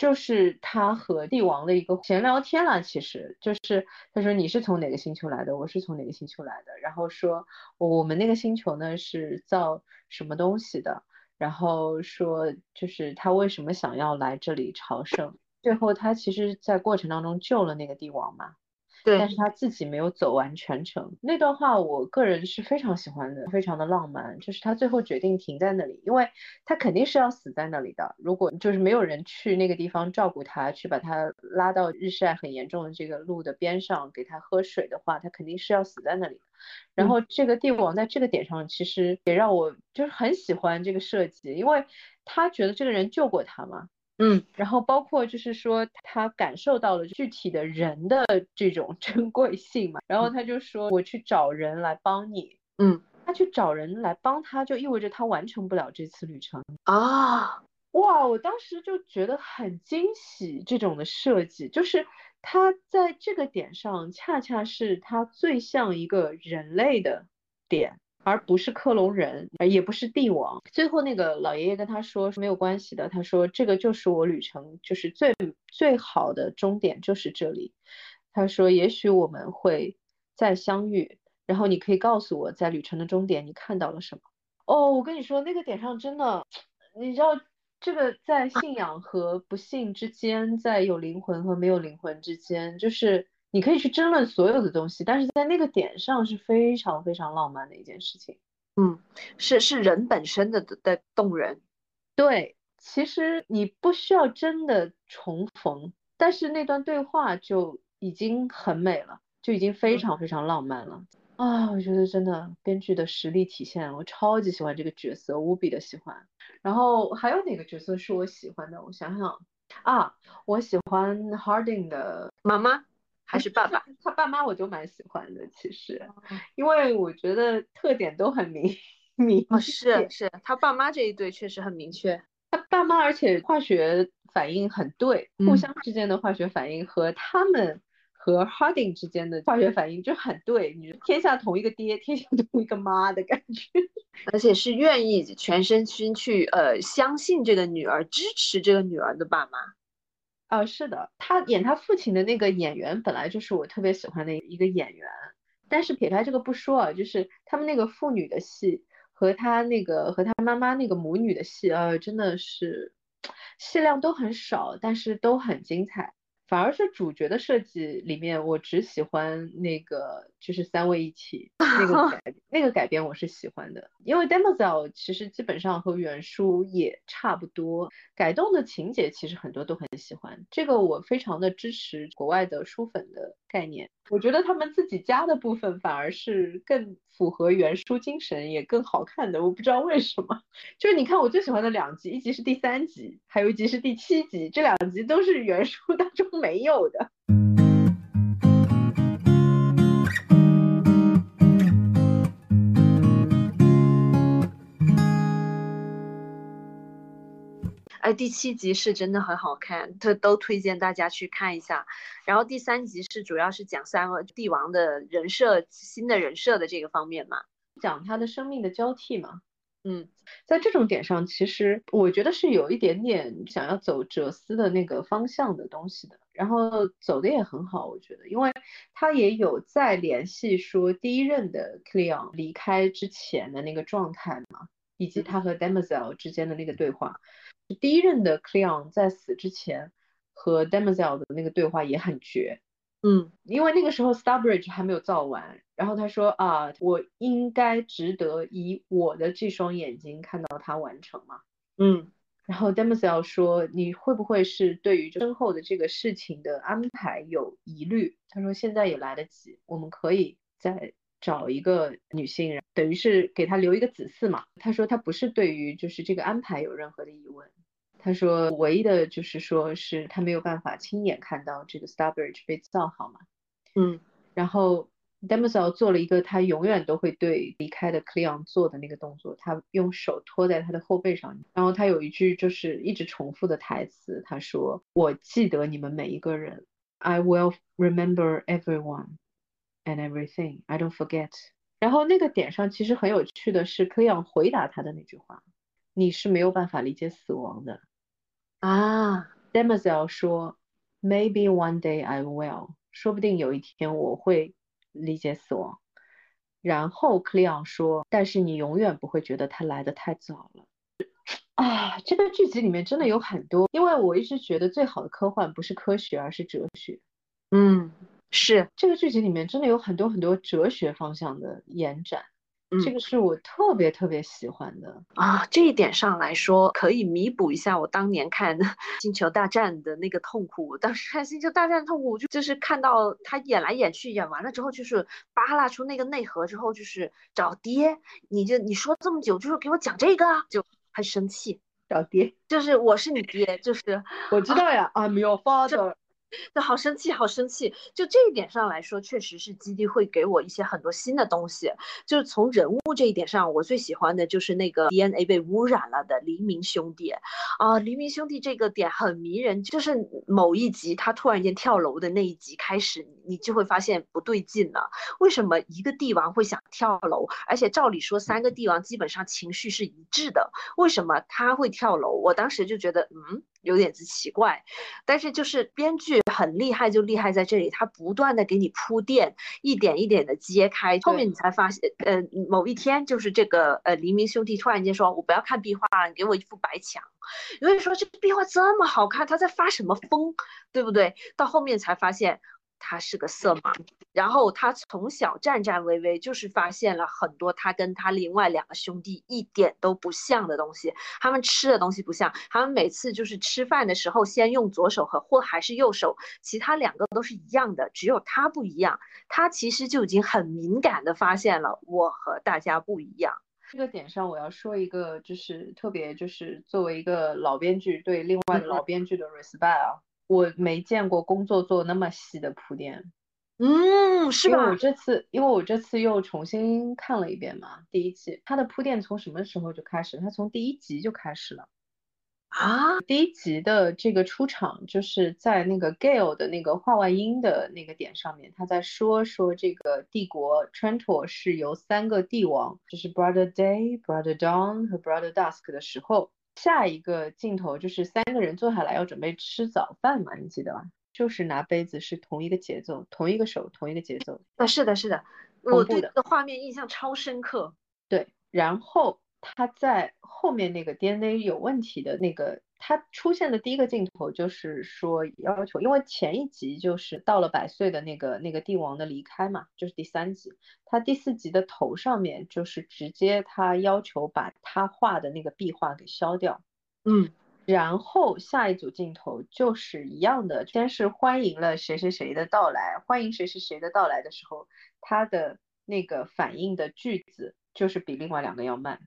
就是他和帝王的一个闲聊天了，其实。就是他说你是从哪个星球来的，我是从哪个星球来的，然后说我们那个星球呢是造什么东西的，然后说就是他为什么想要来这里朝圣，最后他其实在过程当中救了那个帝王嘛。对，但是他自己没有走完全程。那段话我个人是非常喜欢的，非常的浪漫。就是他最后决定停在那里，因为他肯定是要死在那里的。如果就是没有人去那个地方照顾他，去把他拉到日晒很严重的这个路的边上给他喝水的话，他肯定是要死在那里。然后这个帝王在这个点上其实也让我就是很喜欢这个设计，因为他觉得这个人救过他嘛。嗯，然后包括就是说他感受到了具体的人的 这种珍贵性嘛，然后他就说我去找人来帮你，嗯，他去找人来帮他，就意味着他完成不了这次旅程。啊，哇，我当时就觉得很惊喜，这种的设计就是他在这个点上恰恰是他最像一个人类的点。而不是克隆人，也不是帝王。最后那个老爷爷跟他说是没有关系的，他说这个就是我旅程，就是最最好的终点就是这里。他说也许我们会再相遇，然后你可以告诉我在旅程的终点你看到了什么。哦，我跟你说那个点上真的，你知道这个在信仰和不幸之间，在有灵魂和没有灵魂之间，就是。你可以去争论所有的东西，但是在那个点上是非常非常浪漫的一件事情。嗯，是是人本身的的动人。对，其实你不需要真的重逢，但是那段对话就已经很美了，就已经非常非常浪漫了。啊，我觉得真的编剧的实力体现，我超级喜欢这个角色，无比的喜欢。然后还有哪个角色是我喜欢的？我想想啊，我喜欢 Harding 的妈妈。还是爸爸，他爸妈我都蛮喜欢的，其实，因为我觉得特点都很明明。哦，是是，他爸妈这一对确实很明确。他爸妈而且化学反应很对，互相之间的化学反应和他们和 Harding 之间的化学反应就很对，你天下同一个爹，天下同一个妈的感觉。而且是愿意全身心去呃相信这个女儿，支持这个女儿的爸妈。啊，是的，他演他父亲的那个演员本来就是我特别喜欢的一个演员，但是撇开这个不说啊，就是他们那个父女的戏和他那个和他妈妈那个母女的戏，呃，真的是 戏量都很少，但是都很精彩。反而是主角的设计里面，我只喜欢那个就是三位一体那个改 那个改编，我是喜欢的。因为 Demoiselle 其实基本上和原书也差不多，改动的情节其实很多都很喜欢。这个我非常的支持国外的书粉的概念。我觉得他们自己加的部分反而是更符合原书精神，也更好看的。我不知道为什么，就是你看我最喜欢的两集，一集是第三集，还有一集是第七集，这两集都是原书当中没有的。哎，第七集是真的很好看，都都推荐大家去看一下。然后第三集是主要是讲三个帝王的人设，新的人设的这个方面嘛，讲他的生命的交替嘛。嗯，在这种点上，其实我觉得是有一点点想要走哲思的那个方向的东西的，然后走的也很好，我觉得，因为他也有在联系说第一任的 Cleon 离开之前的那个状态嘛，以及他和 Demoiselle 之间的那个对话。第一任的 Cleon 在死之前和 Demoiselle 的那个对话也很绝，嗯，因为那个时候 Starbridge 还没有造完，然后他说啊，我应该值得以我的这双眼睛看到它完成嘛，嗯，然后 Demoiselle 说你会不会是对于身后的这个事情的安排有疑虑？他说现在也来得及，我们可以再找一个女性，等于是给他留一个子嗣嘛。他说他不是对于就是这个安排有任何的疑问。他说，唯一的就是说，是他没有办法亲眼看到这个 Starbridge 被造好嘛。嗯，然后 Demoiselle 做了一个他永远都会对离开的 Cleon 做的那个动作，他用手托在他的后背上，然后他有一句就是一直重复的台词，他说：“我记得你们每一个人，I will remember everyone and everything. I don't forget。”然后那个点上其实很有趣的是，Cleon 回答他的那句话：“你是没有办法理解死亡的。”啊，Demoiselle 说，Maybe one day I will，说不定有一天我会理解死亡。然后 Cleon 说，但是你永远不会觉得它来的太早了。啊，这个剧集里面真的有很多，因为我一直觉得最好的科幻不是科学，而是哲学。嗯，是这个剧集里面真的有很多很多哲学方向的延展。这个是我特别特别喜欢的啊！这一点上来说，可以弥补一下我当年看《星球大战》的那个痛苦。我当时看《星球大战》痛苦，就就是看到他演来演去，演完了之后就是扒拉出那个内核之后，就是找爹。你就你说这么久，就是给我讲这个，就很生气。找爹，就是我是你爹，就是我知道呀，I'm your father。那好生气，好生气！就这一点上来说，确实是基地会给我一些很多新的东西。就是从人物这一点上，我最喜欢的就是那个 DNA 被污染了的黎明兄弟啊。黎明兄弟这个点很迷人，就是某一集他突然间跳楼的那一集开始，你就会发现不对劲了。为什么一个帝王会想跳楼？而且照理说三个帝王基本上情绪是一致的，为什么他会跳楼？我当时就觉得，嗯。有点子奇怪，但是就是编剧很厉害，就厉害在这里，他不断的给你铺垫，一点一点的揭开，后面你才发现，呃，某一天就是这个呃黎明兄弟突然间说，我不要看壁画了，你给我一幅白墙，有人说这壁画这么好看，他在发什么疯，对不对？到后面才发现。他是个色盲，然后他从小战战巍巍，就是发现了很多他跟他另外两个兄弟一点都不像的东西。他们吃的东西不像，他们每次就是吃饭的时候先用左手和或还是右手，其他两个都是一样的，只有他不一样。他其实就已经很敏感的发现了我和大家不一样。这个点上，我要说一个，就是特别就是作为一个老编剧对另外的老编剧的 respect 啊。我没见过工作做那么细的铺垫，嗯，是吧？我这次，因为我这次又重新看了一遍嘛，第一季，它的铺垫从什么时候就开始？它从第一集就开始了啊！第一集的这个出场就是在那个 Gale 的那个画外音的那个点上面，他在说说这个帝国 Trantor 是由三个帝王，就是 Brother Day、Brother Dawn 和 Brother Dusk 的时候。下一个镜头就是三个人坐下来要准备吃早饭嘛，你记得吧？就是拿杯子是同一个节奏，同一个手，同一个节奏。啊，是的，是的，我对这个画面印象超深刻。对，然后他在后面那个 DNA 有问题的那个他出现的第一个镜头就是说要求，因为前一集就是到了百岁的那个那个帝王的离开嘛，就是第三集，他第四集的头上面就是直接他要求把他画的那个壁画给消掉，嗯。然后下一组镜头就是一样的，先是欢迎了谁谁谁的到来，欢迎谁谁谁的到来的时候，他的那个反应的句子就是比另外两个要慢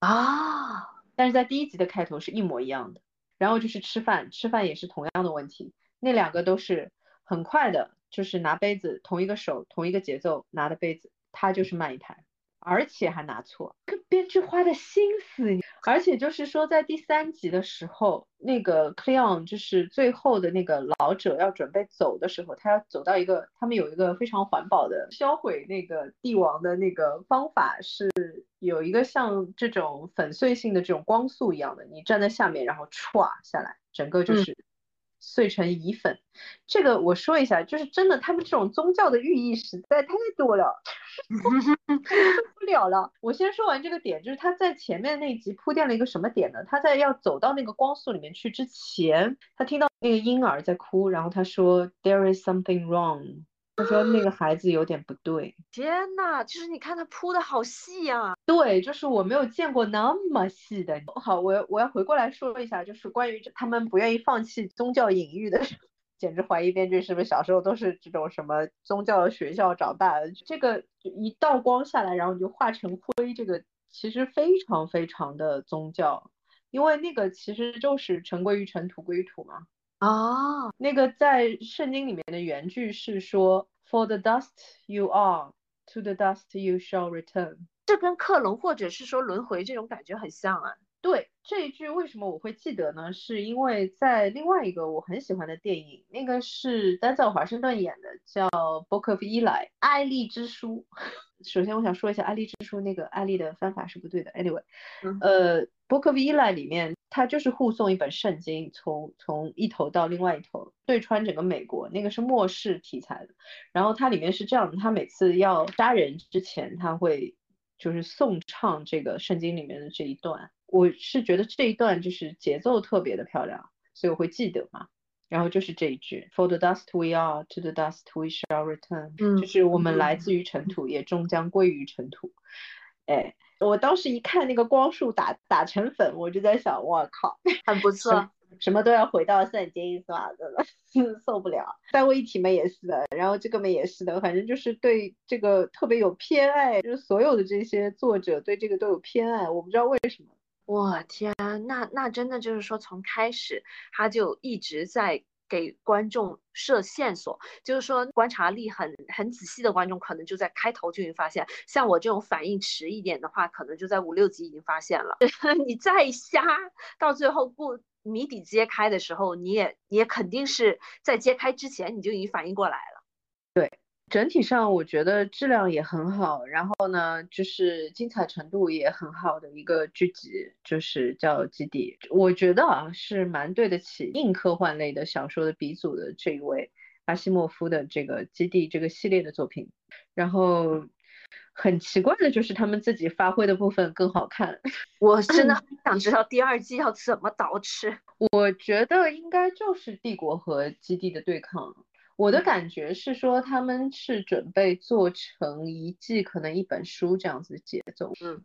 啊，但是在第一集的开头是一模一样的。然后就是吃饭，吃饭也是同样的问题，那两个都是很快的，就是拿杯子，同一个手，同一个节奏拿的杯子，他就是慢一拍。而且还拿错，跟编剧花的心思。而且就是说，在第三集的时候，那个 Cleon 就是最后的那个老者要准备走的时候，他要走到一个，他们有一个非常环保的销毁那个帝王的那个方法，是有一个像这种粉碎性的这种光速一样的，你站在下面，然后歘下来，整个就是。碎成乙粉，这个我说一下，就是真的，他们这种宗教的寓意实在太多了，受不了了。我先说完这个点，就是他在前面那集铺垫了一个什么点呢？他在要走到那个光速里面去之前，他听到那个婴儿在哭，然后他说 There is something wrong。他说那个孩子有点不对，天呐，就是你看他铺的好细呀，对，就是我没有见过那么细的。好，我我要回过来说一下，就是关于他们不愿意放弃宗教隐喻的，简直怀疑编剧是不是小时候都是这种什么宗教学校长大的。这个一道光下来，然后你就化成灰，这个其实非常非常的宗教，因为那个其实就是尘归于尘，土归于土嘛。啊，那个在圣经里面的原句是说，For the dust you are, to the dust you shall return。这跟克隆或者是说轮回这种感觉很像啊。对这一句为什么我会记得呢？是因为在另外一个我很喜欢的电影，那个是丹泽尔华盛顿演的，叫《Book of Eli》艾丽之书。首先我想说一下爱丽之书那个艾丽的方法是不对的。Anyway，呃，《Book of Eli》里面它就是护送一本圣经，从从一头到另外一头，对穿整个美国。那个是末世题材的。然后它里面是这样的，他每次要杀人之前，他会就是颂唱这个圣经里面的这一段。我是觉得这一段就是节奏特别的漂亮，所以我会记得嘛。然后就是这一句，For the dust we are, to the dust we shall return。嗯，就是我们来自于尘土，也终将归于尘土。哎，我当时一看那个光束打打成粉，我就在想，我靠，很不 错，什么都要回到圣经是吧？真 的受不了。三位一体们也是的，然后这个们也是的，反正就是对这个特别有偏爱，就是所有的这些作者对这个都有偏爱，我不知道为什么。我天，那那真的就是说，从开始他就一直在给观众设线索，就是说观察力很很仔细的观众，可能就在开头就已经发现，像我这种反应迟一点的话，可能就在五六集已经发现了。你再瞎，到最后不谜底揭开的时候，你也你也肯定是在揭开之前你就已经反应过来了。对。整体上我觉得质量也很好，然后呢，就是精彩程度也很好的一个剧集，就是叫《基地》。我觉得啊，是蛮对得起硬科幻类的小说的鼻祖的这一位阿西莫夫的这个《基地》这个系列的作品。然后很奇怪的就是他们自己发挥的部分更好看。我真的很想知道第二季要怎么捯饬。我觉得应该就是帝国和基地的对抗。我的感觉是说，他们是准备做成一季，可能一本书这样子的节奏。嗯，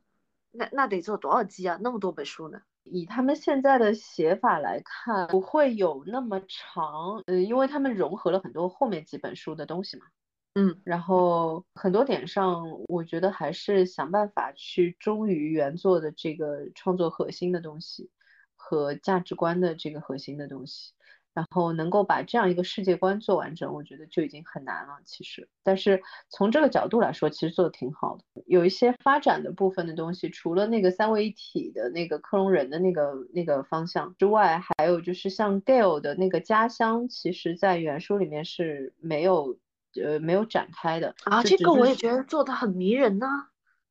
那那得做多少季啊？那么多本书呢？以他们现在的写法来看，不会有那么长。嗯，因为他们融合了很多后面几本书的东西嘛。嗯，然后很多点上，我觉得还是想办法去忠于原作的这个创作核心的东西和价值观的这个核心的东西。然后能够把这样一个世界观做完整，我觉得就已经很难了。其实，但是从这个角度来说，其实做的挺好的。有一些发展的部分的东西，除了那个三位一体的那个克隆人的那个那个方向之外，还有就是像 Gale 的那个家乡，其实在原书里面是没有呃没有展开的啊。这个我也觉得做的很迷人呢。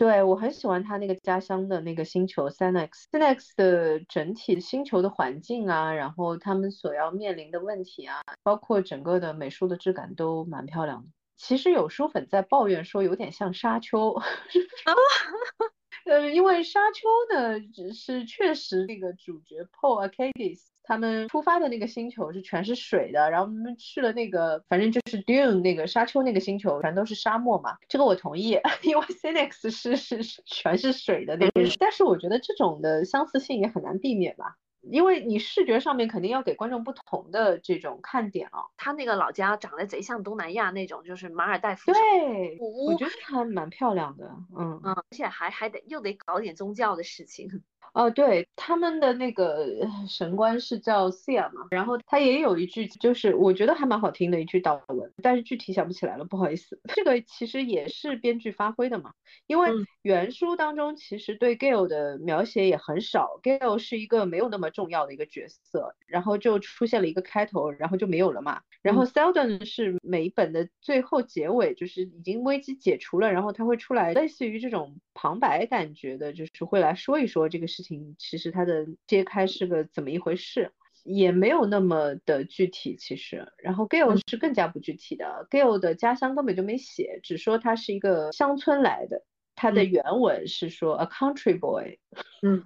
对我很喜欢他那个家乡的那个星球 s n x s n x 的整体星球的环境啊，然后他们所要面临的问题啊，包括整个的美术的质感都蛮漂亮的。其实有书粉在抱怨说有点像沙丘。啊，呃，因为沙丘呢，只是确实那个主角 Paul Atreides 他们出发的那个星球是全是水的，然后他们去了那个，反正就是 Dune 那个沙丘那个星球，全都是沙漠嘛。这个我同意，因为 c i e x 是是是全是水的那个，但是我觉得这种的相似性也很难避免吧。因为你视觉上面肯定要给观众不同的这种看点啊，他那个老家长得贼像东南亚那种，就是马尔代夫。对，我觉得还蛮漂亮的，嗯嗯，而且还还得又得搞点宗教的事情。哦，对，他们的那个神官是叫 Sia 嘛，然后他也有一句，就是我觉得还蛮好听的一句祷文，但是具体想不起来了，不好意思。这个其实也是编剧发挥的嘛，因为原书当中其实对 Gale 的描写也很少，Gale 是一个没有那么重要的一个角色，然后就出现了一个开头，然后就没有了嘛。然后 Seldon 是每一本的最后结尾，就是已经危机解除了，然后他会出来，类似于这种旁白感觉的，就是会来说一说这个事情，其实它的揭开是个怎么一回事，也没有那么的具体，其实。然后 Gale 是更加不具体的，Gale 的家乡根本就没写，只说他是一个乡村来的。他的原文是说 a country boy，嗯，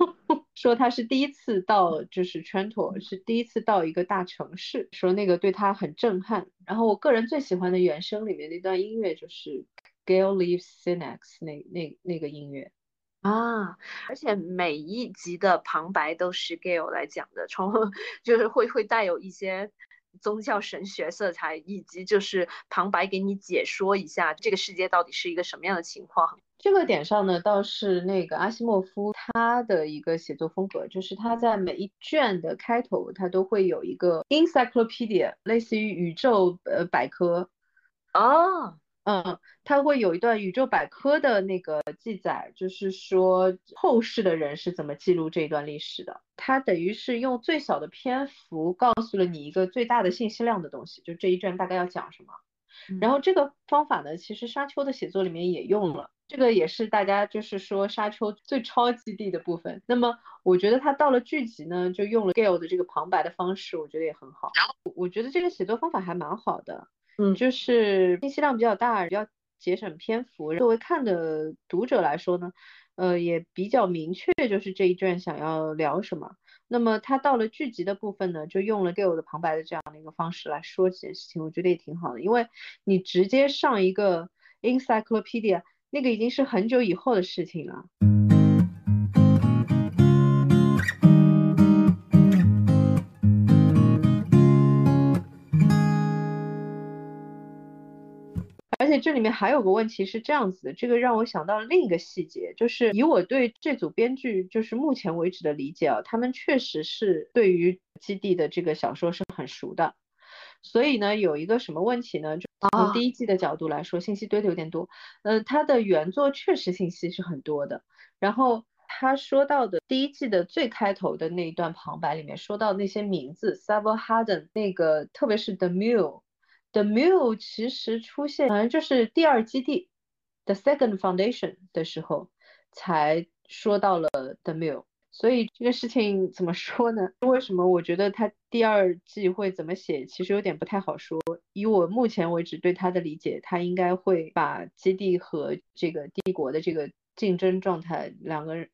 说他是第一次到就是川托，是第一次到一个大城市，说那个对他很震撼。然后我个人最喜欢的原声里面那段音乐就是 Gail leaves Sinex 那那那个音乐啊，而且每一集的旁白都是 Gale 来讲的，从 就是会会带有一些。宗教神学色彩，以及就是旁白给你解说一下这个世界到底是一个什么样的情况。这个点上呢，倒是那个阿西莫夫他的一个写作风格，就是他在每一卷的开头，他都会有一个 encyclopedia，类似于宇宙呃百科。哦。嗯，他会有一段宇宙百科的那个记载，就是说后世的人是怎么记录这一段历史的。他等于是用最小的篇幅告诉了你一个最大的信息量的东西，就这一卷大概要讲什么。然后这个方法呢，其实沙丘的写作里面也用了，这个也是大家就是说沙丘最超基地的部分。那么我觉得他到了剧集呢，就用了 Gale 的这个旁白的方式，我觉得也很好。我觉得这个写作方法还蛮好的。嗯，就是信息量比较大，比较节省篇幅。作为看的读者来说呢，呃，也比较明确，就是这一卷想要聊什么。那么他到了剧集的部分呢，就用了 Gale 的旁白的这样的一个方式来说这件事情，我觉得也挺好的。因为你直接上一个 Encyclopedia，那个已经是很久以后的事情了。且这里面还有个问题是这样子的，这个让我想到了另一个细节，就是以我对这组编剧就是目前为止的理解啊，他们确实是对于基地的这个小说是很熟的，所以呢，有一个什么问题呢？就从第一季的角度来说，信息堆的有点多，呃，他的原作确实信息是很多的，然后他说到的第一季的最开头的那一段旁白里面说到那些名字 s a v a Harden 那个，特别是 The Mule。The Mill 其实出现，好像就是第二基地，The Second Foundation 的时候才说到了 The Mill，所以这个事情怎么说呢？为什么我觉得他第二季会怎么写，其实有点不太好说。以我目前为止对他的理解，他应该会把基地和这个帝国的这个竞争状态两个人。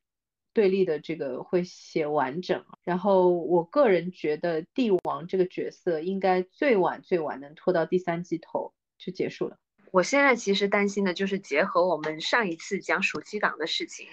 对立的这个会写完整，然后我个人觉得帝王这个角色应该最晚最晚能拖到第三季头就结束了。我现在其实担心的就是结合我们上一次讲暑期档的事情，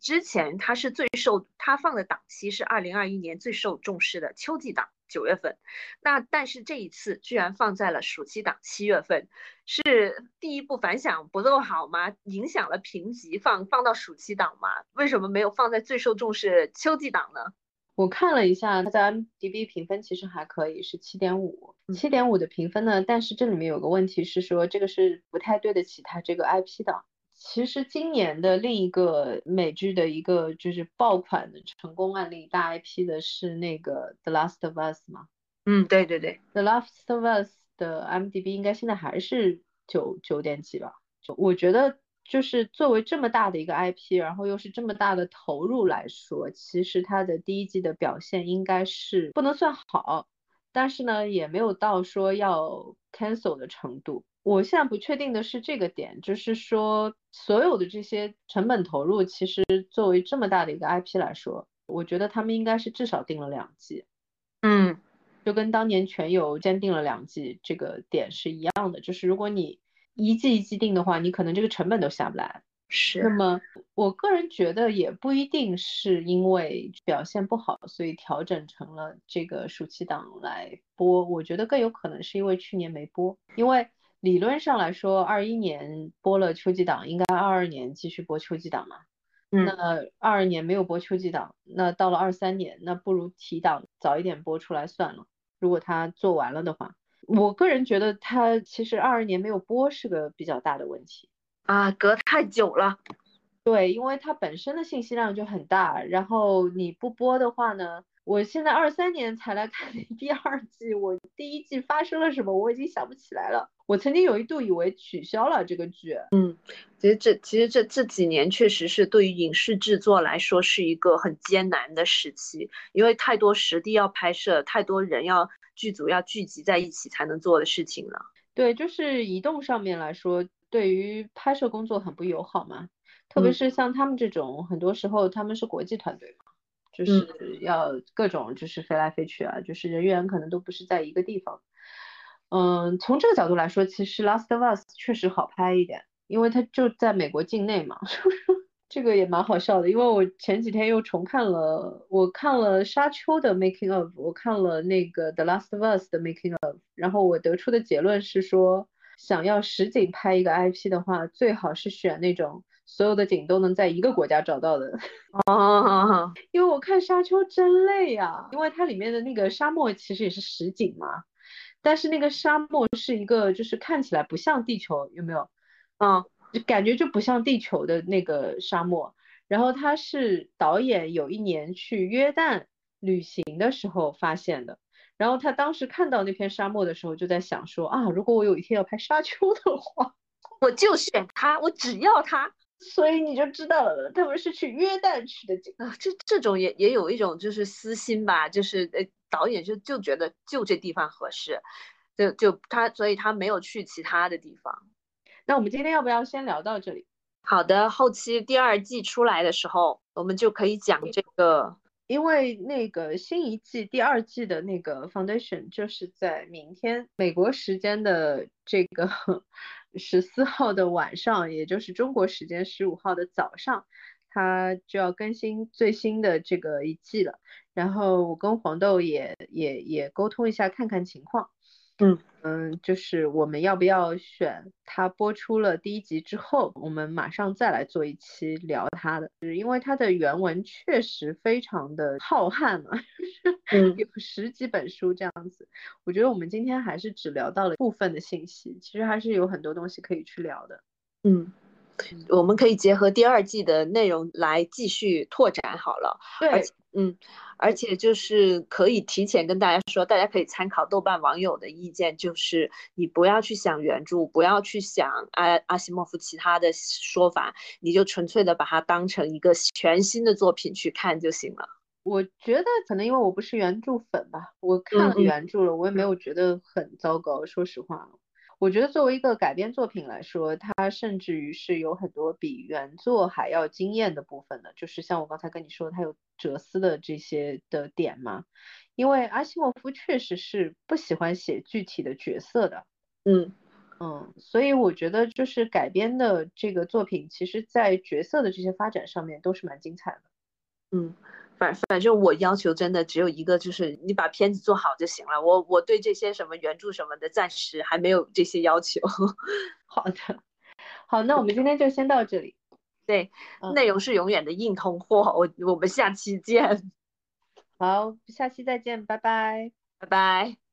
之前他是最受他放的档期是二零二一年最受重视的秋季档。九月份，那但是这一次居然放在了暑期档七月份，是第一部反响不够好吗？影响了评级，放放到暑期档吗？为什么没有放在最受重视秋季档呢？我看了一下，它在 IMDB 评分其实还可以，是七点五，七点五的评分呢。但是这里面有个问题是说，这个是不太对得起它这个 IP 的。其实今年的另一个美剧的一个就是爆款的成功案例，大 IP 的是那个《The Last of Us》嘛？嗯，对对对，《The Last of Us》的 MDB 应该现在还是九九点几吧？就我觉得，就是作为这么大的一个 IP，然后又是这么大的投入来说，其实它的第一季的表现应该是不能算好，但是呢，也没有到说要 cancel 的程度。我现在不确定的是这个点，就是说所有的这些成本投入，其实作为这么大的一个 IP 来说，我觉得他们应该是至少定了两季。嗯，就跟当年全游先定了两季这个点是一样的，就是如果你一季一季定的话，你可能这个成本都下不来。是。那么我个人觉得也不一定是因为表现不好，所以调整成了这个暑期档来播。我觉得更有可能是因为去年没播，因为。理论上来说，二一年播了秋季档，应该二二年继续播秋季档嘛。那二二年没有播秋季档，那到了二三年，那不如提档早一点播出来算了。如果他做完了的话，我个人觉得他其实二二年没有播是个比较大的问题啊，隔太久了。对，因为它本身的信息量就很大，然后你不播的话呢？我现在二三年才来看第二季，我第一季发生了什么，我已经想不起来了。我曾经有一度以为取消了这个剧。嗯，其实这其实这这几年确实是对于影视制作来说是一个很艰难的时期，因为太多实地要拍摄，太多人要剧组要聚集在一起才能做的事情了。对，就是移动上面来说，对于拍摄工作很不友好嘛，特别是像他们这种，很多时候他们是国际团队嘛。就是要各种就是飞来飞去啊，就是人员可能都不是在一个地方。嗯，从这个角度来说，其实《Last of Us》确实好拍一点，因为它就在美国境内嘛？这个也蛮好笑的，因为我前几天又重看了，我看了《沙丘》的 Making of，我看了那个《The Last of Us》的 Making of，然后我得出的结论是说，想要实景拍一个 IP 的话，最好是选那种。所有的景都能在一个国家找到的 哦，因为我看沙丘真累呀，因为它里面的那个沙漠其实也是实景嘛，但是那个沙漠是一个就是看起来不像地球，有没有？嗯，就感觉就不像地球的那个沙漠。然后他是导演有一年去约旦旅行的时候发现的，然后他当时看到那片沙漠的时候就在想说啊，如果我有一天要拍沙丘的话，我就选它，我只要它。所以你就知道了，他们是去约旦取的景啊，这这种也也有一种就是私心吧，就是呃导演就就觉得就这地方合适，就就他所以他没有去其他的地方。那我们今天要不要先聊到这里？好的，后期第二季出来的时候，我们就可以讲这个，因为那个新一季第二季的那个 Foundation 就是在明天美国时间的这个。十四号的晚上，也就是中国时间十五号的早上，他就要更新最新的这个一季了。然后我跟黄豆也也也沟通一下，看看情况。嗯嗯，就是我们要不要选它播出了第一集之后，我们马上再来做一期聊它的，是因为它的原文确实非常的浩瀚嘛，有十几本书这样子。我觉得我们今天还是只聊到了部分的信息，其实还是有很多东西可以去聊的。嗯。我们可以结合第二季的内容来继续拓展好了。对，嗯，而且就是可以提前跟大家说，大家可以参考豆瓣网友的意见，就是你不要去想原著，不要去想阿阿西莫夫其他的说法，你就纯粹的把它当成一个全新的作品去看就行了。我觉得可能因为我不是原著粉吧，我看了原著了，我也没有觉得很糟糕，说实话。我觉得作为一个改编作品来说，它甚至于是有很多比原作还要惊艳的部分的，就是像我刚才跟你说，它有哲思的这些的点嘛。因为阿西莫夫确实是不喜欢写具体的角色的，嗯嗯，所以我觉得就是改编的这个作品，其实在角色的这些发展上面都是蛮精彩的，嗯。反反正我要求真的只有一个，就是你把片子做好就行了。我我对这些什么原著什么的，暂时还没有这些要求。好的，好，那我们今天就先到这里。对，内容是永远的硬通货。我我们下期见。好，下期再见，拜拜，拜拜。